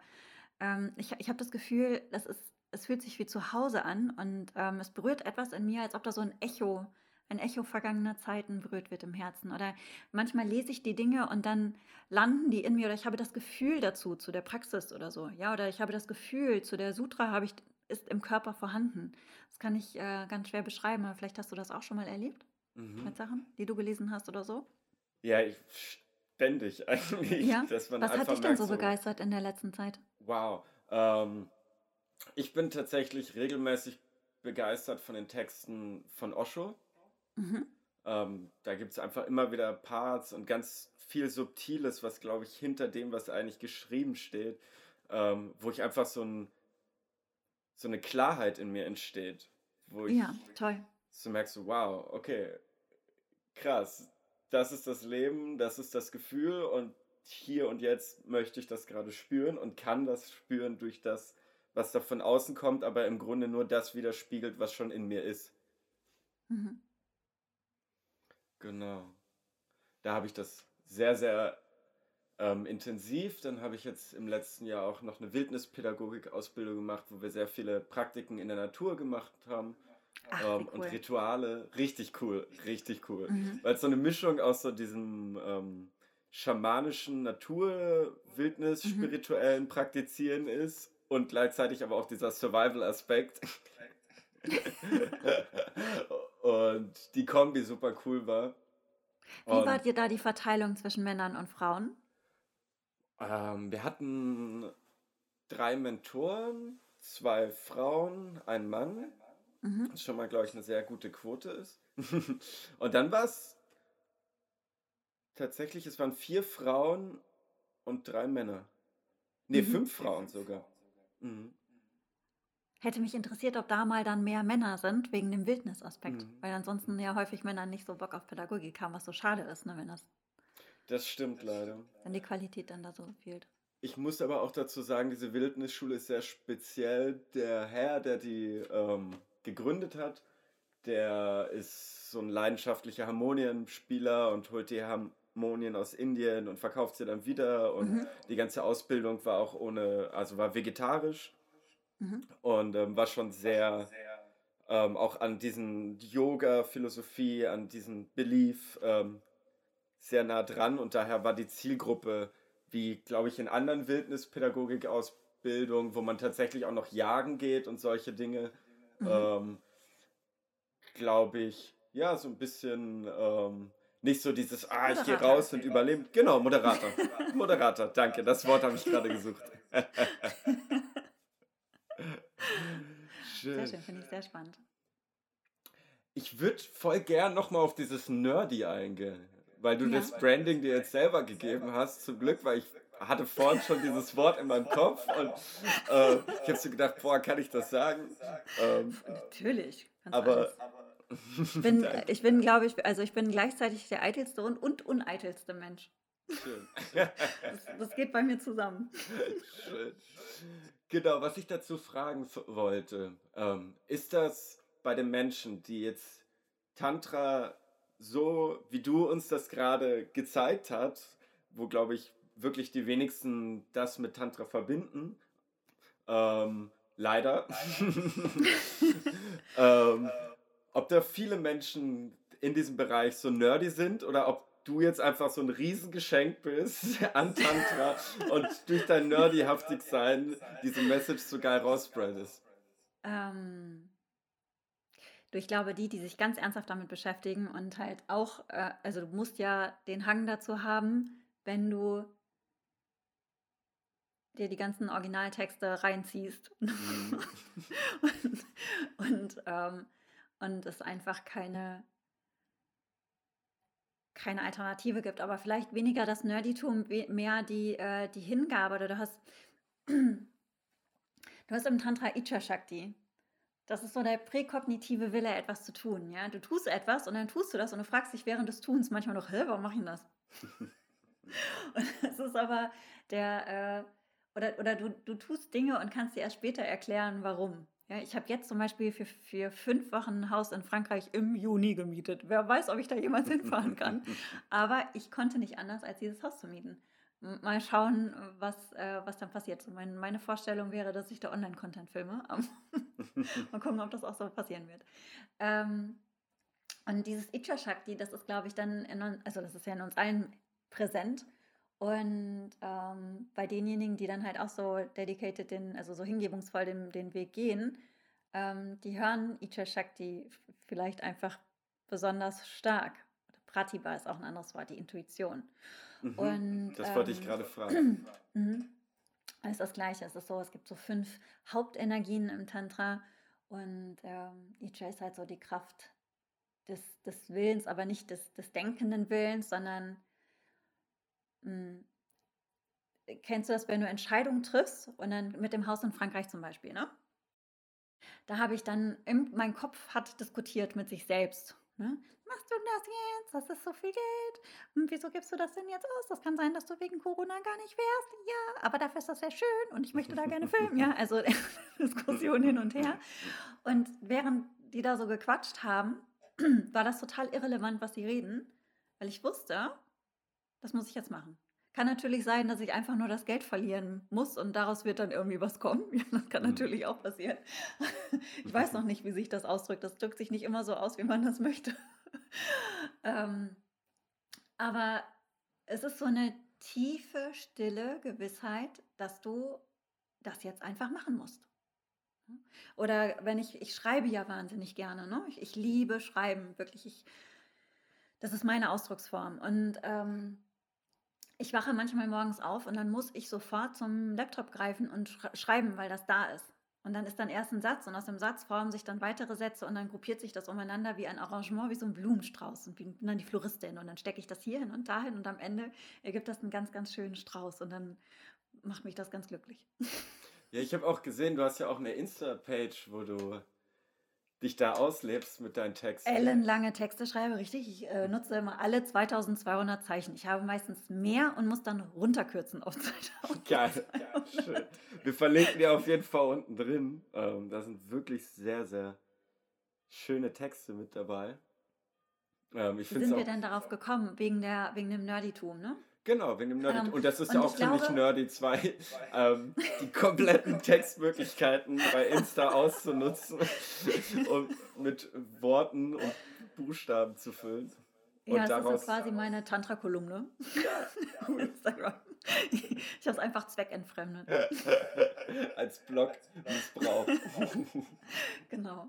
ähm, ich, ich habe das Gefühl, das ist, es fühlt sich wie zu Hause an und ähm, es berührt etwas in mir, als ob da so ein Echo ein Echo vergangener Zeiten berührt wird im Herzen. Oder manchmal lese ich die Dinge und dann landen die in mir oder ich habe das Gefühl dazu, zu der Praxis oder so. Ja, oder ich habe das Gefühl, zu der Sutra habe ich, ist im Körper vorhanden. Das kann ich äh, ganz schwer beschreiben, aber vielleicht hast du das auch schon mal erlebt mhm. mit Sachen, die du gelesen hast oder so. Ja, ich, ständig eigentlich. Ja? Was hat dich denn so begeistert in der letzten Zeit? Wow. Ähm, ich bin tatsächlich regelmäßig begeistert von den Texten von Osho. Mhm. Ähm, da gibt es einfach immer wieder Parts und ganz viel Subtiles, was, glaube ich, hinter dem, was eigentlich geschrieben steht, ähm, wo ich einfach so, ein, so eine Klarheit in mir entsteht. Wo ich ja, toll. So merkst du, wow, okay, krass, das ist das Leben, das ist das Gefühl und hier und jetzt möchte ich das gerade spüren und kann das spüren durch das, was da von außen kommt, aber im Grunde nur das widerspiegelt, was schon in mir ist. Mhm. Genau. Da habe ich das sehr, sehr ähm, intensiv. Dann habe ich jetzt im letzten Jahr auch noch eine Wildnispädagogik-Ausbildung gemacht, wo wir sehr viele Praktiken in der Natur gemacht haben. Ach, ähm, cool. Und Rituale. Richtig cool, richtig cool. Mhm. Weil es so eine Mischung aus so diesem ähm, schamanischen Natur, Wildnis, mhm. spirituellen Praktizieren ist und gleichzeitig aber auch dieser Survival-Aspekt. und die Kombi super cool war. Wie und, war dir da die Verteilung zwischen Männern und Frauen? Ähm, wir hatten drei Mentoren, zwei Frauen, ein Mann. Mhm. Was schon mal, glaube ich, eine sehr gute Quote ist. und dann war es tatsächlich, es waren vier Frauen und drei Männer. Ne, mhm. fünf Frauen sogar. Mhm. Hätte mich interessiert, ob da mal dann mehr Männer sind, wegen dem Wildnisaspekt. Mhm. Weil ansonsten ja häufig Männer nicht so Bock auf Pädagogik haben, was so schade ist, ne, wenn das. Das stimmt leider. Wenn die Qualität dann da so fehlt. Ich muss aber auch dazu sagen, diese Wildnisschule ist sehr speziell. Der Herr, der die ähm, gegründet hat, der ist so ein leidenschaftlicher Harmonienspieler und holt die Harmonien aus Indien und verkauft sie dann wieder. Und mhm. die ganze Ausbildung war auch ohne, also war vegetarisch. Mhm. Und ähm, war schon sehr ähm, auch an diesen Yoga-Philosophie, an diesen Belief ähm, sehr nah dran. Und daher war die Zielgruppe, wie glaube ich in anderen Wildnispädagogik-Ausbildungen, wo man tatsächlich auch noch jagen geht und solche Dinge, mhm. Ähm, glaube ich, ja, so ein bisschen ähm, nicht so dieses, ah, ich gehe raus und überlebe. Genau, Moderator. Moderator, danke, das Wort habe ich gerade gesucht. schön. Sehr schön, finde ich sehr spannend. Ich würde voll gern nochmal auf dieses Nerdy eingehen, weil du ja. das Branding dir jetzt selber gegeben hast. Zum Glück, weil ich hatte vorhin schon dieses Wort in meinem Kopf und äh, ich habe so gedacht, boah, kann ich das sagen? Ähm, Natürlich. Aber ich bin, ich bin glaube ich, also ich bin gleichzeitig der eitelste und, und uneitelste Mensch. Schön. Das, das, geht bei mir zusammen. Schön. Genau, was ich dazu fragen wollte, ähm, ist das bei den Menschen, die jetzt Tantra so, wie du uns das gerade gezeigt hast, wo glaube ich wirklich die wenigsten das mit Tantra verbinden, ähm, leider, ähm, ob da viele Menschen in diesem Bereich so nerdy sind oder ob du jetzt einfach so ein Riesengeschenk bist an Tantra und durch dein Nerdy-Haftig-Sein diese Message so geil rausspreadest? Ähm, du, ich glaube, die, die sich ganz ernsthaft damit beschäftigen und halt auch, äh, also du musst ja den Hang dazu haben, wenn du dir die ganzen Originaltexte reinziehst mhm. und, und, ähm, und es einfach keine keine Alternative gibt, aber vielleicht weniger das Nerditum, mehr die, äh, die Hingabe. Oder du hast, du hast im Tantra Icha Shakti. Das ist so der präkognitive Wille, etwas zu tun. Ja? Du tust etwas und dann tust du das und du fragst dich während des Tuns manchmal noch, hä, warum mache ich denn das? und es ist aber der, äh, oder, oder du, du tust Dinge und kannst dir erst später erklären, warum. Ja, ich habe jetzt zum Beispiel für, für fünf Wochen ein Haus in Frankreich im Juni gemietet. Wer weiß, ob ich da jemals hinfahren kann. Aber ich konnte nicht anders, als dieses Haus zu mieten. Mal schauen, was, äh, was dann passiert. So mein, meine Vorstellung wäre, dass ich da Online-Content filme. Mal gucken, ob das auch so passieren wird. Ähm, und dieses Icha Shakti, das ist, glaube ich, dann, in, also das ist ja in uns allen präsent. Und ähm, bei denjenigen, die dann halt auch so dedicated, den, also so hingebungsvoll den, den Weg gehen, ähm, die hören Icha Shakti vielleicht einfach besonders stark. Pratibha ist auch ein anderes Wort, die Intuition. Mhm, und, das wollte ich ähm, gerade fragen. Mhm. Es ist das Gleiche. Es ist so, es gibt so fünf Hauptenergien im Tantra und ähm, Icha ist halt so die Kraft des, des Willens, aber nicht des, des denkenden Willens, sondern hm. Kennst du das, wenn du Entscheidungen triffst und dann mit dem Haus in Frankreich zum Beispiel, ne? Da habe ich dann, im, mein Kopf hat diskutiert mit sich selbst. Ne? Machst du das jetzt? Das ist so viel Geld. Und wieso gibst du das denn jetzt aus? Das kann sein, dass du wegen Corona gar nicht wärst. Ja, aber dafür ist das sehr schön und ich möchte da gerne filmen. Ja, also Diskussion hin und her. Und während die da so gequatscht haben, war das total irrelevant, was sie reden, weil ich wusste, das muss ich jetzt machen. Kann natürlich sein, dass ich einfach nur das Geld verlieren muss und daraus wird dann irgendwie was kommen. Ja, das kann mhm. natürlich auch passieren. Ich weiß noch nicht, wie sich das ausdrückt. Das drückt sich nicht immer so aus, wie man das möchte. ähm, aber es ist so eine tiefe, stille Gewissheit, dass du das jetzt einfach machen musst. Oder wenn ich, ich schreibe ja wahnsinnig gerne, ne? ich, ich liebe Schreiben, wirklich. Ich, das ist meine Ausdrucksform. Und ähm, ich wache manchmal morgens auf und dann muss ich sofort zum Laptop greifen und schreiben, weil das da ist. Und dann ist dann erst ein Satz und aus dem Satz formen sich dann weitere Sätze und dann gruppiert sich das umeinander wie ein Arrangement, wie so ein Blumenstrauß. Und bin dann die Floristin und dann stecke ich das hier hin und dahin und am Ende ergibt das einen ganz, ganz schönen Strauß und dann macht mich das ganz glücklich. Ja, ich habe auch gesehen, du hast ja auch eine Insta-Page, wo du dich da auslebst mit deinen Texten. Ellenlange Texte schreibe, richtig. Ich äh, nutze immer alle 2200 Zeichen. Ich habe meistens mehr und muss dann runterkürzen auf 2000. Geil, schön. Wir verlinken dir auf jeden Fall unten drin. Ähm, da sind wirklich sehr, sehr schöne Texte mit dabei. Ähm, Wie sind wir denn darauf gekommen? Wegen, der, wegen dem Nerditum, ne? Genau, wegen dem Nerdy. Ähm, und das ist und ja auch ziemlich glaube, Nerdy 2, ähm, die kompletten Textmöglichkeiten bei Insta auszunutzen und mit Worten und Buchstaben zu füllen. Und ja, das ist quasi meine Tantra-Kolumne. Ja, Instagram. Ich habe es einfach zweckentfremdet. Als Blog missbraucht. genau.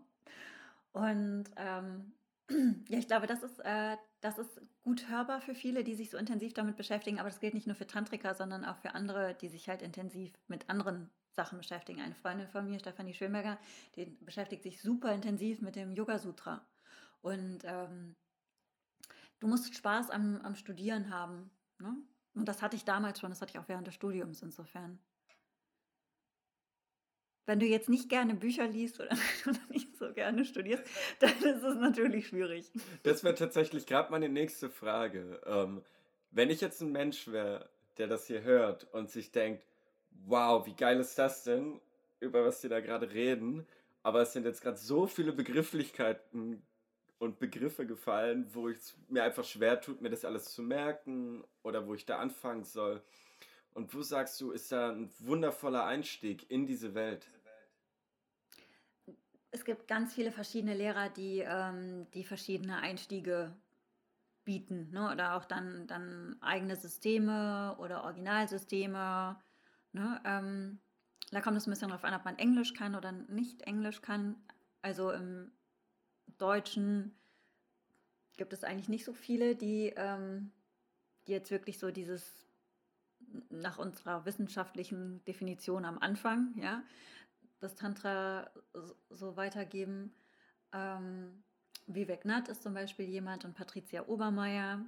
Und ähm, ja, ich glaube, das ist, äh, das ist gut hörbar für viele, die sich so intensiv damit beschäftigen, aber das gilt nicht nur für Tantriker, sondern auch für andere, die sich halt intensiv mit anderen Sachen beschäftigen. Eine Freundin von mir, Stefanie Schönberger, die beschäftigt sich super intensiv mit dem Yoga Sutra. Und ähm, du musst Spaß am, am Studieren haben. Ne? Und das hatte ich damals schon, das hatte ich auch während des Studiums insofern wenn du jetzt nicht gerne Bücher liest oder nicht so gerne studierst, dann ist es natürlich schwierig. Das wäre tatsächlich gerade meine nächste Frage. Ähm, wenn ich jetzt ein Mensch wäre, der das hier hört und sich denkt, wow, wie geil ist das denn, über was die da gerade reden, aber es sind jetzt gerade so viele Begrifflichkeiten und Begriffe gefallen, wo es mir einfach schwer tut, mir das alles zu merken oder wo ich da anfangen soll. Und wo sagst du, ist da ein wundervoller Einstieg in diese Welt? Es gibt ganz viele verschiedene Lehrer, die, ähm, die verschiedene Einstiege bieten. Ne? Oder auch dann, dann eigene Systeme oder Originalsysteme. Ne? Ähm, da kommt es ein bisschen darauf an, ob man Englisch kann oder nicht Englisch kann. Also im Deutschen gibt es eigentlich nicht so viele, die, ähm, die jetzt wirklich so dieses nach unserer wissenschaftlichen Definition am Anfang, ja, das Tantra so weitergeben. Ähm, Vivek Nath ist zum Beispiel jemand und Patricia Obermeier.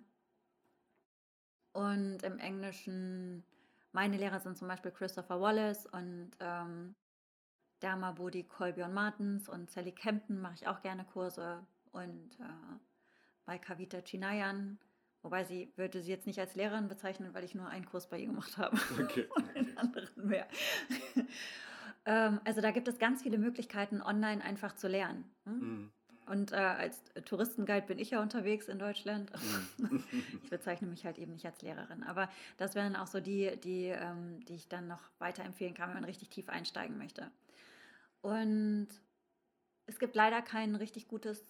Und im Englischen, meine Lehrer sind zum Beispiel Christopher Wallace und ähm, Dharma Bodhi Kolbjörn Martens und Sally Kempton mache ich auch gerne Kurse. Und äh, bei Kavita Chinayan, wobei sie würde sie jetzt nicht als Lehrerin bezeichnen, weil ich nur einen Kurs bei ihr gemacht habe okay. und den anderen mehr. ähm, also da gibt es ganz viele Möglichkeiten, online einfach zu lernen. Hm? Mhm. Und äh, als Touristenguide bin ich ja unterwegs in Deutschland. Mhm. ich bezeichne mich halt eben nicht als Lehrerin. Aber das wären auch so die, die, ähm, die ich dann noch weiterempfehlen kann, wenn man richtig tief einsteigen möchte. Und es gibt leider kein richtig gutes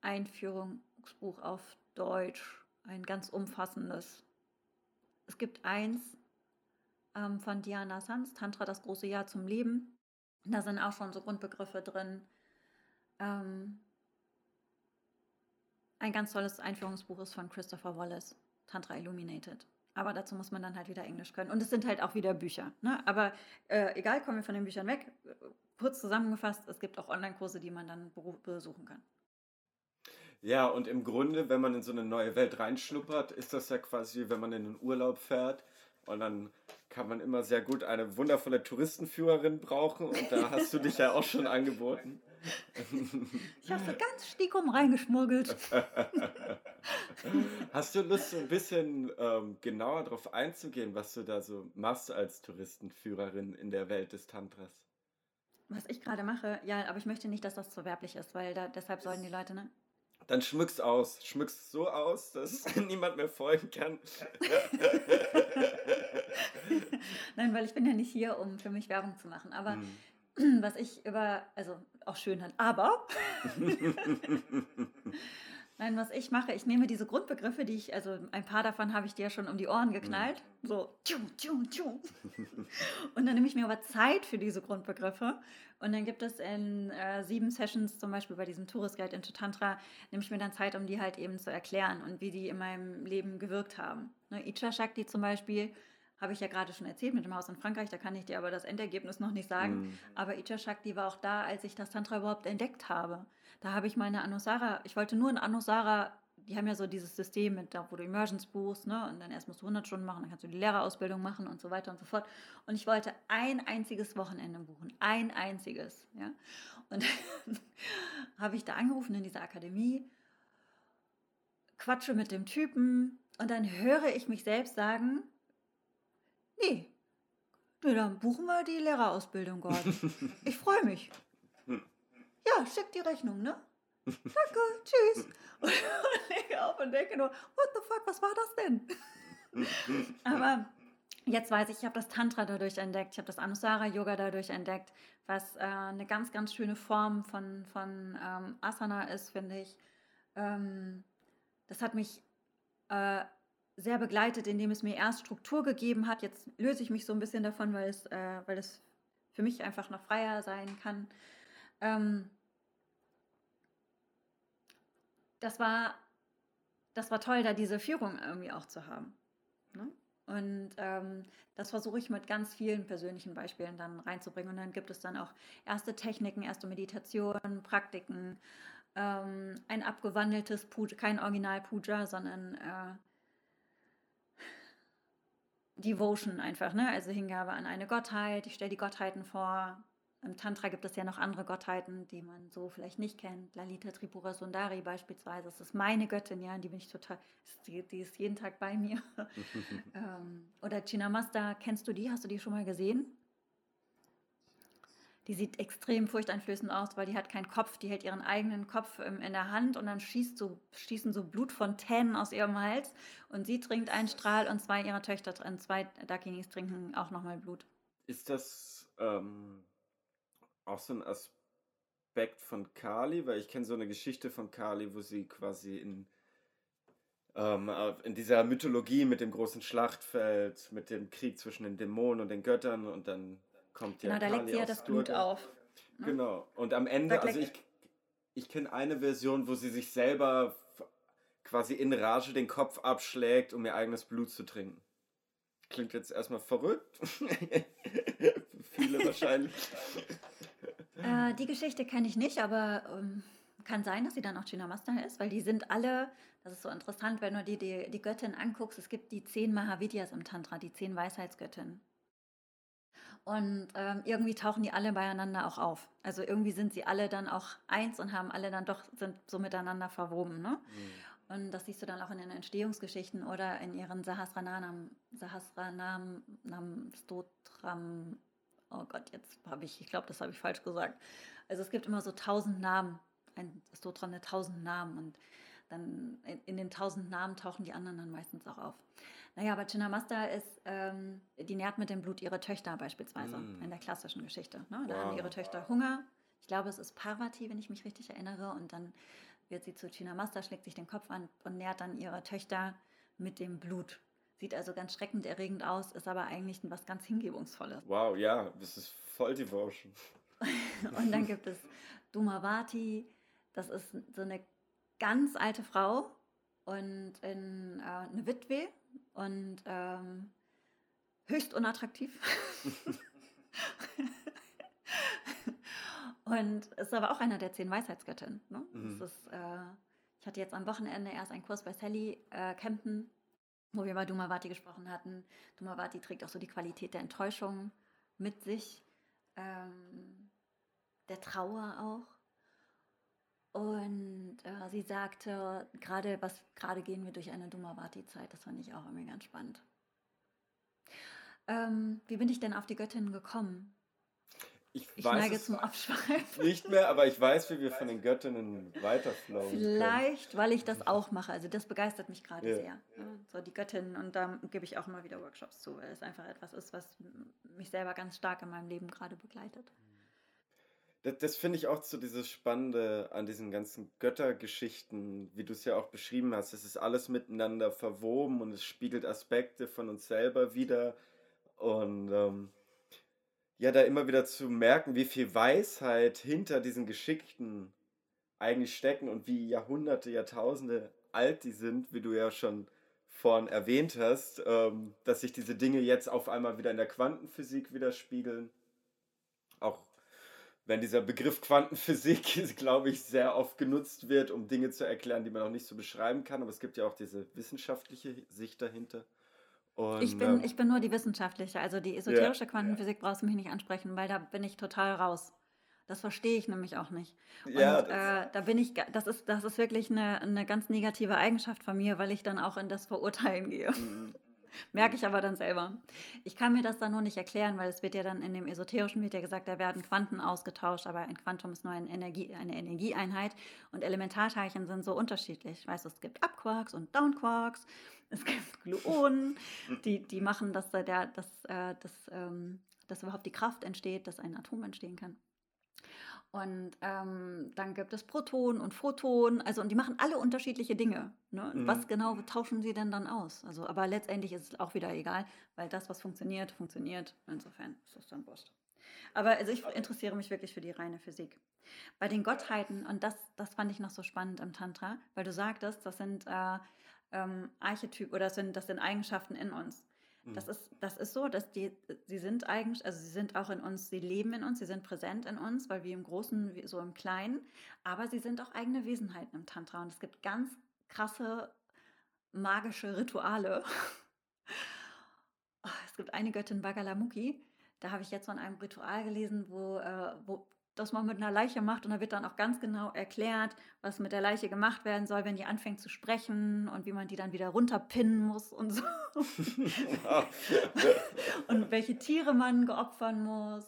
Einführungsbuch auf Deutsch, ein ganz umfassendes. Es gibt eins ähm, von Diana Sanz, Tantra, das große Jahr zum Leben. Da sind auch schon so Grundbegriffe drin ähm, ein ganz tolles Einführungsbuch ist von Christopher Wallace, Tantra Illuminated. Aber dazu muss man dann halt wieder Englisch können. Und es sind halt auch wieder Bücher. Ne? Aber äh, egal, kommen wir von den Büchern weg. Kurz zusammengefasst, es gibt auch Online-Kurse, die man dann besuchen kann. Ja, und im Grunde, wenn man in so eine neue Welt reinschnuppert, ist das ja quasi, wenn man in den Urlaub fährt und dann kann man immer sehr gut eine wundervolle Touristenführerin brauchen und da hast du dich ja auch schon angeboten. Ich habe so ganz stickum reingeschmuggelt. Hast du Lust, so ein bisschen ähm, genauer darauf einzugehen, was du da so machst als Touristenführerin in der Welt des Tantras? Was ich gerade mache, ja, aber ich möchte nicht, dass das zu werblich ist, weil da, deshalb sollen die Leute, ne? Dann schmückst aus. Schmückst so aus, dass niemand mehr folgen kann. Nein, weil ich bin ja nicht hier, um für mich Werbung zu machen. Aber hm. was ich über, also auch schön hat, aber Nein, was ich mache, ich nehme diese Grundbegriffe, die ich, also ein paar davon habe ich dir ja schon um die Ohren geknallt, mhm. so tschu, tschu, tschu. und dann nehme ich mir aber Zeit für diese Grundbegriffe und dann gibt es in äh, sieben Sessions, zum Beispiel bei diesem Tourist Guide into Tantra, nehme ich mir dann Zeit, um die halt eben zu erklären und wie die in meinem Leben gewirkt haben. Ne, Icha Shakti zum Beispiel, habe ich ja gerade schon erzählt mit dem Haus in Frankreich, da kann ich dir aber das Endergebnis noch nicht sagen. Mhm. Aber Icha Shakti war auch da, als ich das Tantra überhaupt entdeckt habe. Da habe ich meine Anusara, ich wollte nur in Anusara, die haben ja so dieses System mit, da, wo du Immersions buchst, ne? Und dann erst musst du 100 Stunden machen, dann kannst du die Lehrerausbildung machen und so weiter und so fort. Und ich wollte ein einziges Wochenende buchen, ein einziges, ja. Und habe ich da angerufen in dieser Akademie, quatsche mit dem Typen und dann höre ich mich selbst sagen, Nee. Nee, dann buchen wir die Lehrerausbildung, Gott. Ich freue mich. Ja, schick die Rechnung, ne? Danke, tschüss. Und ich lege auf und denke nur, what the fuck, was war das denn? Aber jetzt weiß ich, ich habe das Tantra dadurch entdeckt, ich habe das Anusara-Yoga dadurch entdeckt, was äh, eine ganz, ganz schöne Form von, von ähm, Asana ist, finde ich. Ähm, das hat mich äh, sehr begleitet, indem es mir erst Struktur gegeben hat. Jetzt löse ich mich so ein bisschen davon, weil es, äh, weil es für mich einfach noch freier sein kann. Ähm, das war, das war toll, da diese Führung irgendwie auch zu haben. Ne? Und ähm, das versuche ich mit ganz vielen persönlichen Beispielen dann reinzubringen. Und dann gibt es dann auch erste Techniken, erste Meditationen, Praktiken, ähm, ein abgewandeltes Puja, kein Original Puja, sondern äh, Devotion einfach, ne? Also Hingabe an eine Gottheit. Ich stelle die Gottheiten vor. Im Tantra gibt es ja noch andere Gottheiten, die man so vielleicht nicht kennt. Lalita Tripura Sundari beispielsweise. Das ist meine Göttin, ja, die bin ich total, die, die ist jeden Tag bei mir. ähm, oder Chinamasta, kennst du die? Hast du die schon mal gesehen? Die sieht extrem furchteinflößend aus, weil die hat keinen Kopf. Die hält ihren eigenen Kopf ähm, in der Hand und dann schießt so, schießen so Blutfontänen aus ihrem Hals. Und sie trinkt einen Strahl und zwei ihrer Töchter, zwei Dakinis trinken auch nochmal Blut. Ist das ähm, auch so ein Aspekt von Kali? Weil ich kenne so eine Geschichte von Kali, wo sie quasi in ähm, in dieser Mythologie mit dem großen Schlachtfeld, mit dem Krieg zwischen den Dämonen und den Göttern und dann kommt ja. Genau, da legt sie ja das Blut auf. Ne? Genau. Und am Ende, also ich, ich kenne eine Version, wo sie sich selber quasi in Rage den Kopf abschlägt, um ihr eigenes Blut zu trinken. Klingt jetzt erstmal verrückt. Viele wahrscheinlich. Äh, die Geschichte kenne ich nicht, aber ähm, kann sein, dass sie dann auch China Master ist, weil die sind alle, das ist so interessant, wenn du dir die, die Göttin anguckst, es gibt die zehn Mahavidyas im Tantra, die zehn Weisheitsgöttinnen. Und ähm, irgendwie tauchen die alle beieinander auch auf. Also irgendwie sind sie alle dann auch eins und haben alle dann doch, sind so miteinander verwoben. Ne? Mhm. Und das siehst du dann auch in den Entstehungsgeschichten oder in ihren Sahasranam, Sahasranam, Stotram. Oh Gott, jetzt habe ich, ich glaube, das habe ich falsch gesagt. Also es gibt immer so tausend Namen, ein Stotram eine tausend Namen und dann in, in den tausend Namen tauchen die anderen dann meistens auch auf. Naja, aber Chinnamasta ist, ähm, die nährt mit dem Blut ihre Töchter beispielsweise mm. in der klassischen Geschichte. Ne? Da wow. haben ihre Töchter Hunger. Ich glaube, es ist Parvati, wenn ich mich richtig erinnere. Und dann wird sie zu Chinnamasta, schlägt sich den Kopf an und nährt dann ihre Töchter mit dem Blut. Sieht also ganz schreckenderregend aus, ist aber eigentlich was ganz Hingebungsvolles. Wow, ja, das ist voll Devotion. und dann gibt es Dumavati, das ist so eine ganz alte Frau und in, äh, eine Witwe und ähm, höchst unattraktiv. und ist aber auch einer der zehn Weisheitsgöttinnen. Ne? Mhm. Ist, äh, ich hatte jetzt am Wochenende erst einen Kurs bei Sally äh, Campen, wo wir über Dumavati gesprochen hatten. Dumavati trägt auch so die Qualität der Enttäuschung mit sich, ähm, der Trauer auch. Und äh, sie sagte, gerade was gerade gehen wir durch eine Dumavati-Zeit, das fand ich auch irgendwie ganz spannend. Ähm, wie bin ich denn auf die Göttinnen gekommen? Ich, ich neige zum Abschweifen. Nicht mehr, aber ich weiß, wie wir von den Göttinnen weiterflowen. Vielleicht, können. weil ich das auch mache. Also das begeistert mich gerade ja. sehr. So die Göttinnen und da gebe ich auch immer wieder Workshops zu, weil es einfach etwas ist, was mich selber ganz stark in meinem Leben gerade begleitet. Das, das finde ich auch so dieses Spannende an diesen ganzen Göttergeschichten, wie du es ja auch beschrieben hast. Es ist alles miteinander verwoben und es spiegelt Aspekte von uns selber wieder. Und ähm, ja, da immer wieder zu merken, wie viel Weisheit hinter diesen Geschichten eigentlich stecken und wie Jahrhunderte, Jahrtausende alt die sind, wie du ja schon vorhin erwähnt hast, ähm, dass sich diese Dinge jetzt auf einmal wieder in der Quantenphysik widerspiegeln. Auch wenn dieser Begriff Quantenphysik, glaube ich, sehr oft genutzt wird, um Dinge zu erklären, die man noch nicht so beschreiben kann. Aber es gibt ja auch diese wissenschaftliche Sicht dahinter. Und, ich, bin, ähm, ich bin nur die wissenschaftliche. Also die esoterische ja, Quantenphysik brauchst du mich nicht ansprechen, weil da bin ich total raus. Das verstehe ich nämlich auch nicht. Und ja, äh, da bin ich, das ist, das ist wirklich eine, eine ganz negative Eigenschaft von mir, weil ich dann auch in das Verurteilen gehe. Merke ich aber dann selber. Ich kann mir das dann nur nicht erklären, weil es wird ja dann in dem Esoterischen wird ja gesagt, da werden Quanten ausgetauscht, aber ein Quantum ist nur eine, Energie, eine Energieeinheit und Elementarteilchen sind so unterschiedlich. Weißt du, es gibt Upquarks und Downquarks, es gibt Gluonen, die, die machen, dass, der, dass, äh, dass, ähm, dass überhaupt die Kraft entsteht, dass ein Atom entstehen kann. Und ähm, dann gibt es Protonen und Photonen, also und die machen alle unterschiedliche Dinge. Ne? Mhm. Was genau tauschen sie denn dann aus? Also, aber letztendlich ist es auch wieder egal, weil das, was funktioniert, funktioniert. Insofern ist es dann wurscht. Aber also ich interessiere mich wirklich für die reine Physik. Bei den Gottheiten, und das, das fand ich noch so spannend im Tantra, weil du sagtest, das sind äh, ähm, Archetypen oder das sind, das sind Eigenschaften in uns. Das mhm. ist, das ist so, dass die, sie sind eigentlich, also sie sind auch in uns, sie leben in uns, sie sind präsent in uns, weil wir im Großen, wie so im Kleinen, aber sie sind auch eigene Wesenheiten im Tantra. Und es gibt ganz krasse magische Rituale. Es gibt eine Göttin Bagalamukhi, da habe ich jetzt von einem Ritual gelesen, wo, äh, wo das man mit einer Leiche macht und da wird dann auch ganz genau erklärt, was mit der Leiche gemacht werden soll, wenn die anfängt zu sprechen und wie man die dann wieder runterpinnen muss und so. und welche Tiere man geopfern muss.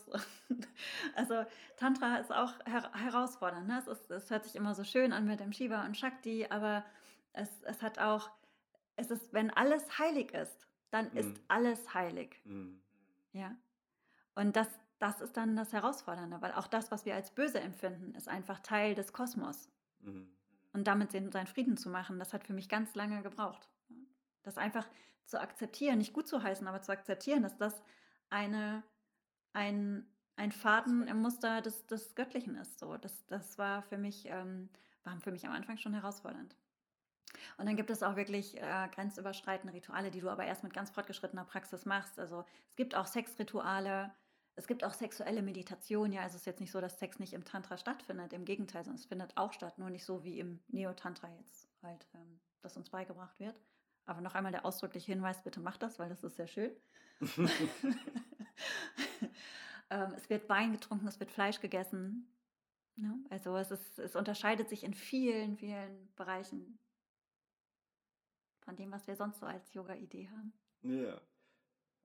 also Tantra ist auch her herausfordernd. Ne? Es, ist, es hört sich immer so schön an mit dem Shiva und Shakti, aber es, es hat auch, es ist, wenn alles heilig ist, dann ist mhm. alles heilig. Mhm. Ja. Und das, das ist dann das Herausfordernde, weil auch das, was wir als böse empfinden, ist einfach Teil des Kosmos. Mhm. und damit seinen Frieden zu machen, das hat für mich ganz lange gebraucht. Das einfach zu akzeptieren, nicht gut zu heißen, aber zu akzeptieren, dass das eine, ein, ein Faden im Muster des, des Göttlichen ist. So, das, das war für mich, ähm, war für mich am Anfang schon herausfordernd. Und dann gibt es auch wirklich äh, grenzüberschreitende Rituale, die du aber erst mit ganz fortgeschrittener Praxis machst. Also es gibt auch Sexrituale, es gibt auch sexuelle Meditation. Ja, also es ist jetzt nicht so, dass Sex nicht im Tantra stattfindet. Im Gegenteil, sondern es findet auch statt, nur nicht so wie im Neo-Tantra jetzt halt, ähm, das uns beigebracht wird. Aber noch einmal der ausdrückliche Hinweis, bitte macht das, weil das ist sehr schön. ähm, es wird Wein getrunken, es wird Fleisch gegessen. Ja, also es, ist, es unterscheidet sich in vielen, vielen Bereichen von dem, was wir sonst so als Yoga-Idee haben. Ja.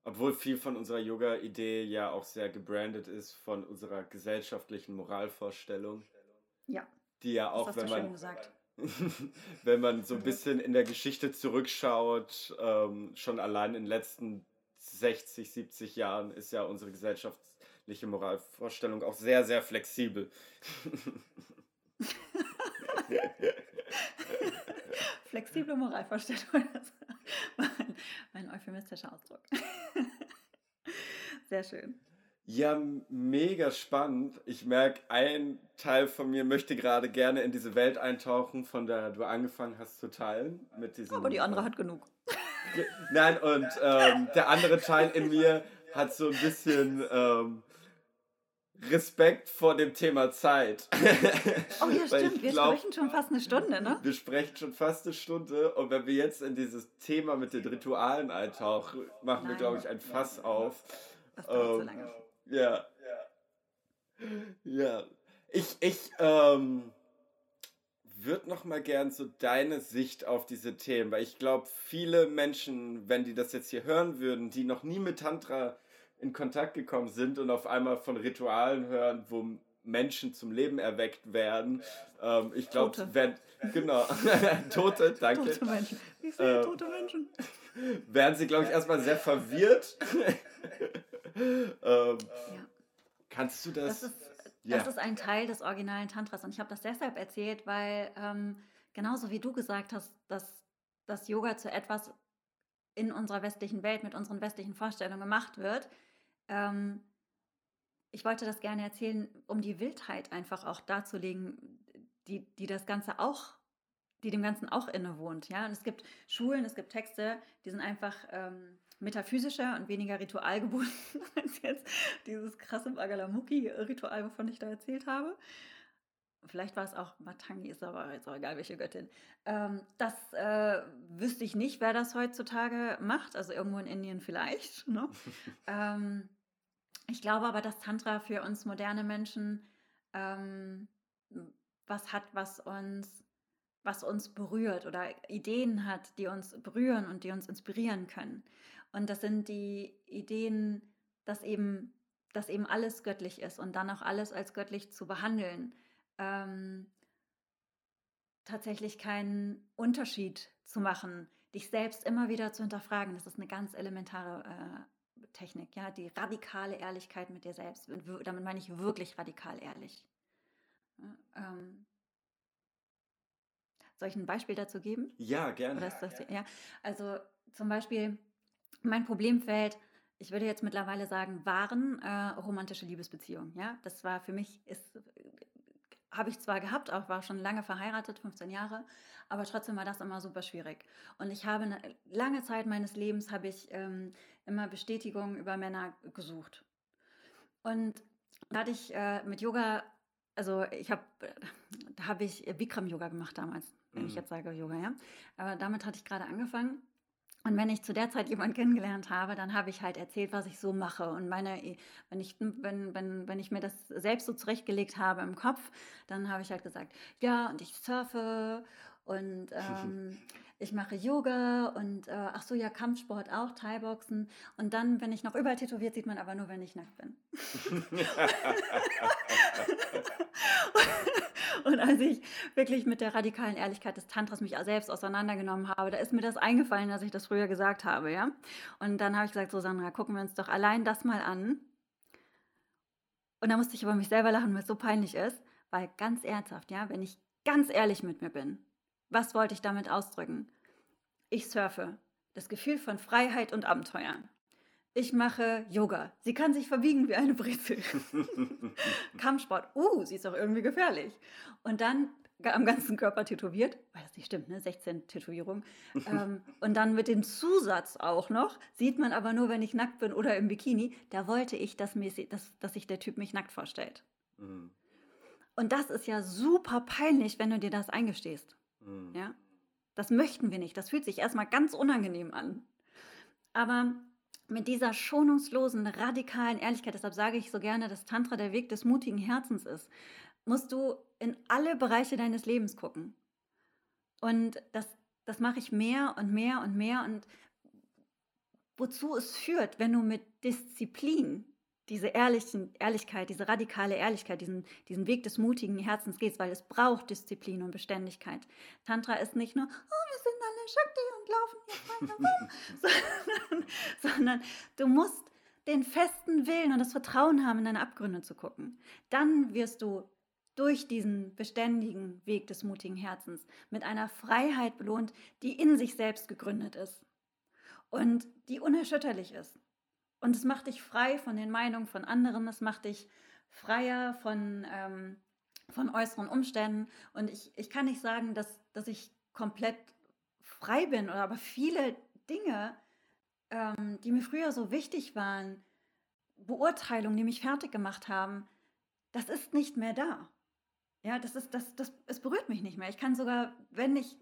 Obwohl viel von unserer Yoga-Idee ja auch sehr gebrandet ist von unserer gesellschaftlichen Moralvorstellung. Ja. Die ja auch, wenn man, wenn man so ein bisschen in der Geschichte zurückschaut, ähm, schon allein in den letzten 60, 70 Jahren ist ja unsere gesellschaftliche Moralvorstellung auch sehr, sehr flexibel. Flexible Moralvorstellung, das war ein, ein euphemistischer Ausdruck. Sehr schön. Ja, mega spannend. Ich merke, ein Teil von mir möchte gerade gerne in diese Welt eintauchen, von der du angefangen hast zu teilen. Mit diesem, Aber die andere äh, hat genug. Nein, und ähm, der andere Teil in mir hat so ein bisschen ähm, Respekt vor dem Thema Zeit. Oh ja, stimmt. Wir glaub, sprechen schon fast eine Stunde, ne? Wir sprechen schon fast eine Stunde. Und wenn wir jetzt in dieses Thema mit den Ritualen eintauchen, machen Nein. wir, glaube ich, ein Fass auf. Das dauert ähm, so lange. Ja. Ja. Ich, ich ähm, würde noch mal gern so deine Sicht auf diese Themen, weil ich glaube, viele Menschen, wenn die das jetzt hier hören würden, die noch nie mit Tantra in Kontakt gekommen sind und auf einmal von Ritualen hören, wo Menschen zum Leben erweckt werden. Ähm, ich glaube, wenn genau Tote, danke. Tote Menschen. Wie viele ähm, tote Menschen? Werden sie, glaube ich, erstmal sehr verwirrt. ähm, ja. Kannst du das? Das ist, ja. das ist ein Teil des originalen Tantras und ich habe das deshalb erzählt, weil ähm, genauso wie du gesagt hast, dass das Yoga zu etwas in unserer westlichen Welt mit unseren westlichen Vorstellungen gemacht wird, ähm, ich wollte das gerne erzählen, um die Wildheit einfach auch darzulegen, die, die das Ganze auch, die dem Ganzen auch innewohnt. Ja? Und es gibt Schulen, es gibt Texte, die sind einfach ähm, metaphysischer und weniger ritualgebunden als jetzt dieses krasse Bagalamuki-Ritual, wovon ich da erzählt habe. Vielleicht war es auch Matangi, ist aber jetzt auch egal, welche Göttin. Ähm, das äh, wüsste ich nicht, wer das heutzutage macht. Also irgendwo in Indien vielleicht. Ne? ähm, ich glaube aber, dass Tantra für uns moderne Menschen ähm, was hat, was uns, was uns berührt oder Ideen hat, die uns berühren und die uns inspirieren können. Und das sind die Ideen, dass eben, dass eben alles göttlich ist und dann auch alles als göttlich zu behandeln. Ähm, tatsächlich keinen Unterschied zu machen, dich selbst immer wieder zu hinterfragen. Das ist eine ganz elementare äh, Technik, ja, die radikale Ehrlichkeit mit dir selbst. Damit meine ich wirklich radikal ehrlich. Ähm, soll ich ein Beispiel dazu geben? Ja, gerne. Das, ja, also zum Beispiel mein Problemfeld, ich würde jetzt mittlerweile sagen, waren äh, romantische Liebesbeziehungen. Ja, das war für mich ist habe ich zwar gehabt, auch war schon lange verheiratet, 15 Jahre, aber trotzdem war das immer super schwierig. Und ich habe eine lange Zeit meines Lebens habe ich ähm, immer Bestätigung über Männer gesucht. Und da hatte ich äh, mit Yoga, also ich habe, da habe ich Bikram Yoga gemacht damals, wenn mhm. ich jetzt sage Yoga, ja. Aber damit hatte ich gerade angefangen. Und wenn ich zu der Zeit jemanden kennengelernt habe, dann habe ich halt erzählt, was ich so mache. Und meine, wenn ich, wenn, wenn, wenn ich mir das selbst so zurechtgelegt habe im Kopf, dann habe ich halt gesagt, ja, und ich surfe und ähm, ich mache Yoga und äh, ach so, ja, Kampfsport auch, Thai-Boxen. Und dann, wenn ich noch überall tätowiert, sieht man aber nur, wenn ich nackt bin. Und als ich wirklich mit der radikalen Ehrlichkeit des Tantras mich selbst auseinandergenommen habe, da ist mir das eingefallen, dass ich das früher gesagt habe, ja. Und dann habe ich gesagt, so Sandra, gucken wir uns doch allein das mal an. Und da musste ich über mich selber lachen, weil es so peinlich ist, weil ganz ernsthaft, ja, wenn ich ganz ehrlich mit mir bin, was wollte ich damit ausdrücken? Ich surfe. Das Gefühl von Freiheit und Abenteuer. Ich mache Yoga. Sie kann sich verbiegen wie eine Brezel. Kampfsport. Uh, sie ist auch irgendwie gefährlich. Und dann am ganzen Körper tätowiert, weil das nicht stimmt, ne? 16 Tätowierungen. ähm, und dann mit dem Zusatz auch noch, sieht man aber nur, wenn ich nackt bin oder im Bikini, da wollte ich, dass, mir, dass, dass sich der Typ mich nackt vorstellt. Mhm. Und das ist ja super peinlich, wenn du dir das eingestehst. Mhm. Ja? Das möchten wir nicht. Das fühlt sich erstmal ganz unangenehm an. Aber mit dieser schonungslosen, radikalen Ehrlichkeit, deshalb sage ich so gerne, dass Tantra der Weg des mutigen Herzens ist, musst du in alle Bereiche deines Lebens gucken. Und das, das mache ich mehr und mehr und mehr. Und wozu es führt, wenn du mit Disziplin diese ehrlichen, Ehrlichkeit, diese radikale Ehrlichkeit, diesen, diesen Weg des mutigen Herzens gehst, weil es braucht Disziplin und Beständigkeit. Tantra ist nicht nur, oh, wir sind alle Shakti und laufen hier sondern, sondern du musst den festen Willen und das Vertrauen haben, in deine Abgründe zu gucken. Dann wirst du durch diesen beständigen Weg des mutigen Herzens mit einer Freiheit belohnt, die in sich selbst gegründet ist und die unerschütterlich ist. Und es macht dich frei von den Meinungen von anderen, es macht dich freier von, ähm, von äußeren Umständen. Und ich, ich kann nicht sagen, dass, dass ich komplett frei bin, oder aber viele Dinge, ähm, die mir früher so wichtig waren, Beurteilungen, die mich fertig gemacht haben, das ist nicht mehr da. Ja, das ist, das, das, es berührt mich nicht mehr. Ich kann sogar, wenn ich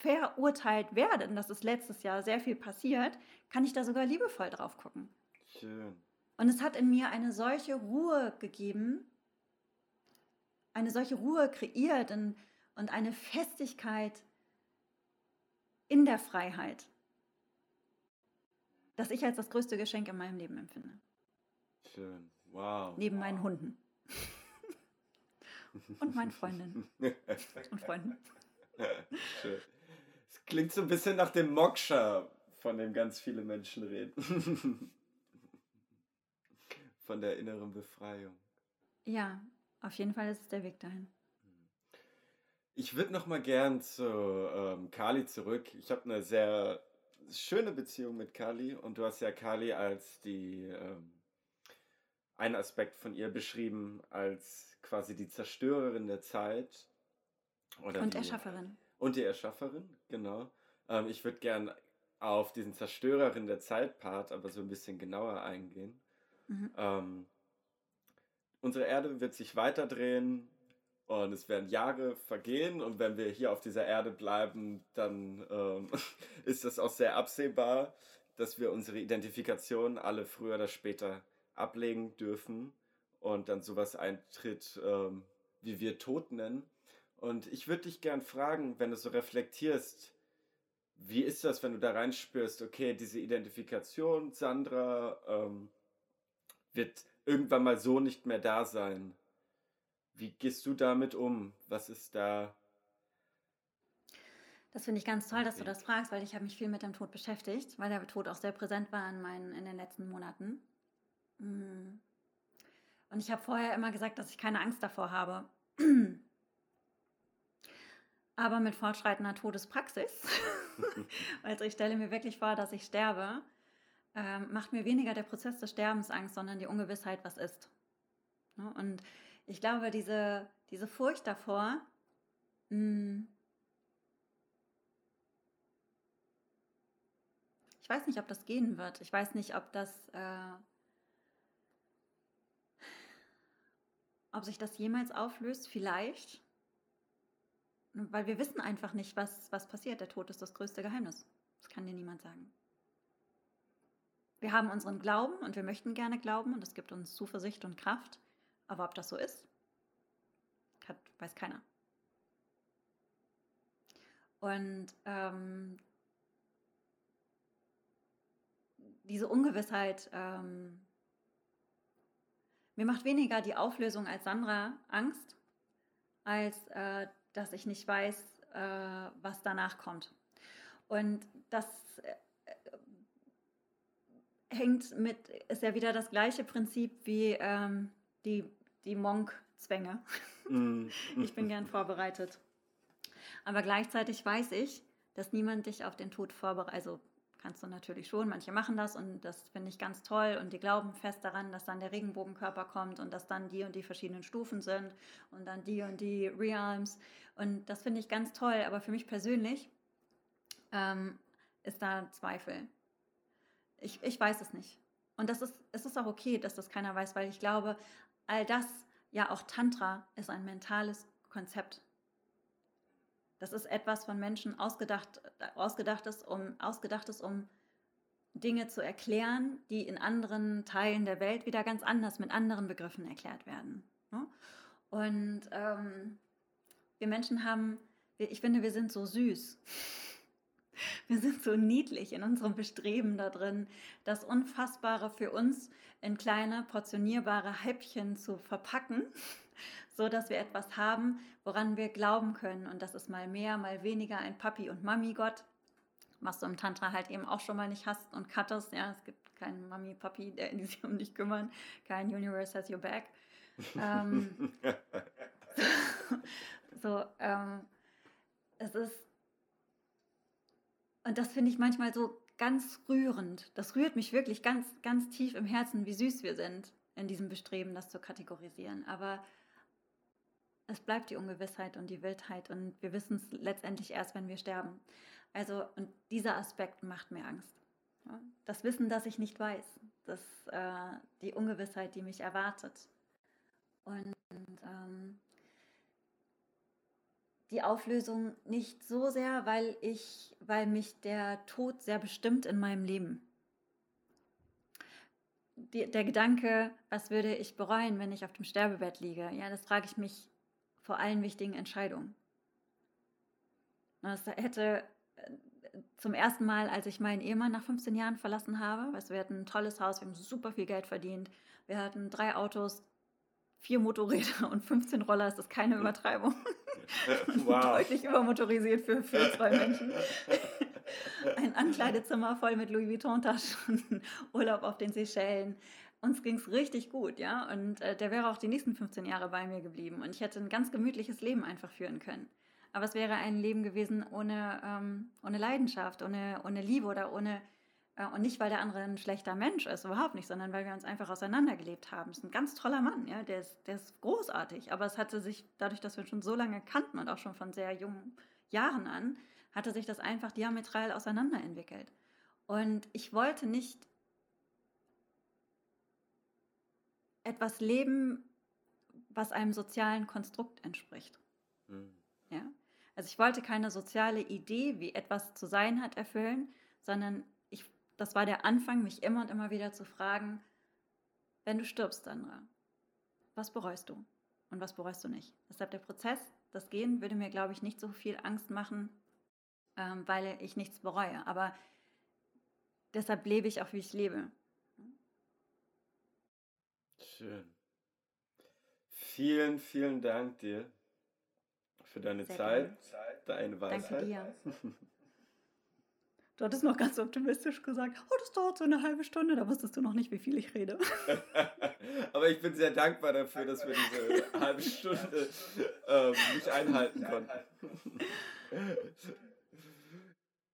verurteilt werde, und das ist letztes Jahr sehr viel passiert, kann ich da sogar liebevoll drauf gucken. Schön. Und es hat in mir eine solche Ruhe gegeben, eine solche Ruhe kreiert und, und eine Festigkeit in der Freiheit, dass ich als das größte Geschenk in meinem Leben empfinde. Schön. Wow. Neben wow. meinen Hunden. und meinen Freundinnen. und Freunden. Schön. Klingt so ein bisschen nach dem Moksha, von dem ganz viele Menschen reden. von der inneren Befreiung. Ja, auf jeden Fall ist es der Weg dahin. Ich würde noch mal gern zu ähm, Kali zurück. Ich habe eine sehr schöne Beziehung mit Kali und du hast ja Kali als die ähm, einen Aspekt von ihr beschrieben als quasi die Zerstörerin der Zeit oder und die, Erschafferin. Und die Erschafferin, genau. Ähm, ich würde gern auf diesen Zerstörerin der Zeit-Part aber so ein bisschen genauer eingehen. Mhm. Ähm, unsere Erde wird sich weiterdrehen und es werden Jahre vergehen und wenn wir hier auf dieser Erde bleiben, dann ähm, ist das auch sehr absehbar, dass wir unsere Identifikation alle früher oder später ablegen dürfen und dann sowas eintritt, ähm, wie wir Tod nennen. Und ich würde dich gern fragen, wenn du so reflektierst, wie ist das, wenn du da reinspürst, okay, diese Identifikation, Sandra, ähm, wird irgendwann mal so nicht mehr da sein. Wie gehst du damit um? Was ist da? Das finde ich ganz toll, dass du das fragst, weil ich habe mich viel mit dem Tod beschäftigt, weil der Tod auch sehr präsent war in, meinen, in den letzten Monaten. Mm. Und ich habe vorher immer gesagt, dass ich keine Angst davor habe. Aber mit fortschreitender Todespraxis, also ich stelle mir wirklich vor, dass ich sterbe, ähm, macht mir weniger der Prozess des Sterbens Angst, sondern die Ungewissheit, was ist. Ne? Und ich glaube, diese, diese Furcht davor, mh, hm, ich weiß nicht, ob das gehen wird. Ich weiß nicht, ob das, äh, ob sich das jemals auflöst. Vielleicht. Weil wir wissen einfach nicht, was, was passiert. Der Tod ist das größte Geheimnis. Das kann dir niemand sagen. Wir haben unseren Glauben und wir möchten gerne glauben und es gibt uns Zuversicht und Kraft. Aber ob das so ist, hat, weiß keiner. Und ähm, diese Ungewissheit, ähm, mir macht weniger die Auflösung als Sandra Angst, als äh, dass ich nicht weiß, äh, was danach kommt. Und das äh, hängt mit, ist ja wieder das gleiche Prinzip wie ähm, die, die Monk Zwänge. Mm. ich bin gern vorbereitet. Aber gleichzeitig weiß ich, dass niemand dich auf den Tod vorbereitet. Also kannst du natürlich schon, manche machen das und das finde ich ganz toll und die glauben fest daran, dass dann der Regenbogenkörper kommt und dass dann die und die verschiedenen Stufen sind und dann die und die Realms und das finde ich ganz toll, aber für mich persönlich ähm, ist da Zweifel. Ich, ich weiß es nicht. Und das ist, es ist auch okay, dass das keiner weiß, weil ich glaube, all das, ja auch Tantra, ist ein mentales Konzept. Das ist etwas von Menschen ausgedacht, ausgedachtes, um, ausgedachtes, um Dinge zu erklären, die in anderen Teilen der Welt wieder ganz anders mit anderen Begriffen erklärt werden. Ne? Und ähm, wir Menschen haben, ich finde, wir sind so süß. Wir sind so niedlich in unserem Bestreben da drin, das Unfassbare für uns in kleine portionierbare Häppchen zu verpacken so dass wir etwas haben, woran wir glauben können. Und das ist mal mehr, mal weniger ein Papi- und Mami-Gott, was du im Tantra halt eben auch schon mal nicht hast und cuttest. Ja, es gibt keinen Mami, Papi, der die sich um dich kümmern. Kein Universe has your back. ähm, so, ähm, es ist, und das finde ich manchmal so ganz rührend. Das rührt mich wirklich ganz, ganz tief im Herzen, wie süß wir sind in diesem Bestreben, das zu kategorisieren. Aber es bleibt die Ungewissheit und die Wildheit und wir wissen es letztendlich erst, wenn wir sterben. Also, und dieser Aspekt macht mir Angst. Das Wissen, das ich nicht weiß, das, äh, die Ungewissheit, die mich erwartet. Und ähm, die Auflösung nicht so sehr, weil ich, weil mich der Tod sehr bestimmt in meinem Leben. Die, der Gedanke, was würde ich bereuen, wenn ich auf dem Sterbebett liege, ja, das frage ich mich vor allen wichtigen Entscheidungen. Das hätte äh, zum ersten Mal, als ich meinen Ehemann nach 15 Jahren verlassen habe, weißt, wir hatten ein tolles Haus, wir haben super viel Geld verdient, wir hatten drei Autos, vier Motorräder und 15 Roller, das ist keine Übertreibung. wow. Deutlich übermotorisiert für, für zwei Menschen. Ein Ankleidezimmer voll mit Louis Vuitton-Taschen, Urlaub auf den Seychellen, uns ging es richtig gut, ja. Und äh, der wäre auch die nächsten 15 Jahre bei mir geblieben. Und ich hätte ein ganz gemütliches Leben einfach führen können. Aber es wäre ein Leben gewesen ohne, ähm, ohne Leidenschaft, ohne, ohne Liebe oder ohne. Äh, und nicht, weil der andere ein schlechter Mensch ist, überhaupt nicht, sondern weil wir uns einfach auseinandergelebt haben. Es ist ein ganz toller Mann, ja. Der ist, der ist großartig. Aber es hatte sich, dadurch, dass wir schon so lange kannten und auch schon von sehr jungen Jahren an, hatte sich das einfach diametral auseinanderentwickelt. Und ich wollte nicht etwas leben, was einem sozialen Konstrukt entspricht. Mhm. Ja? Also ich wollte keine soziale Idee, wie etwas zu sein hat, erfüllen, sondern ich, das war der Anfang, mich immer und immer wieder zu fragen, wenn du stirbst, Sandra, was bereust du und was bereust du nicht? Deshalb der Prozess, das Gehen, würde mir, glaube ich, nicht so viel Angst machen, ähm, weil ich nichts bereue. Aber deshalb lebe ich auch, wie ich lebe. Schön. Vielen, vielen Dank dir für deine Sehr Zeit, gerne. deine Weisheit. Danke dir. Du hattest noch ganz optimistisch gesagt, oh, das dauert so eine halbe Stunde, da wusstest du noch nicht, wie viel ich rede. Aber ich bin sehr dankbar dafür, dass wir diese halbe Stunde ähm, nicht einhalten konnten.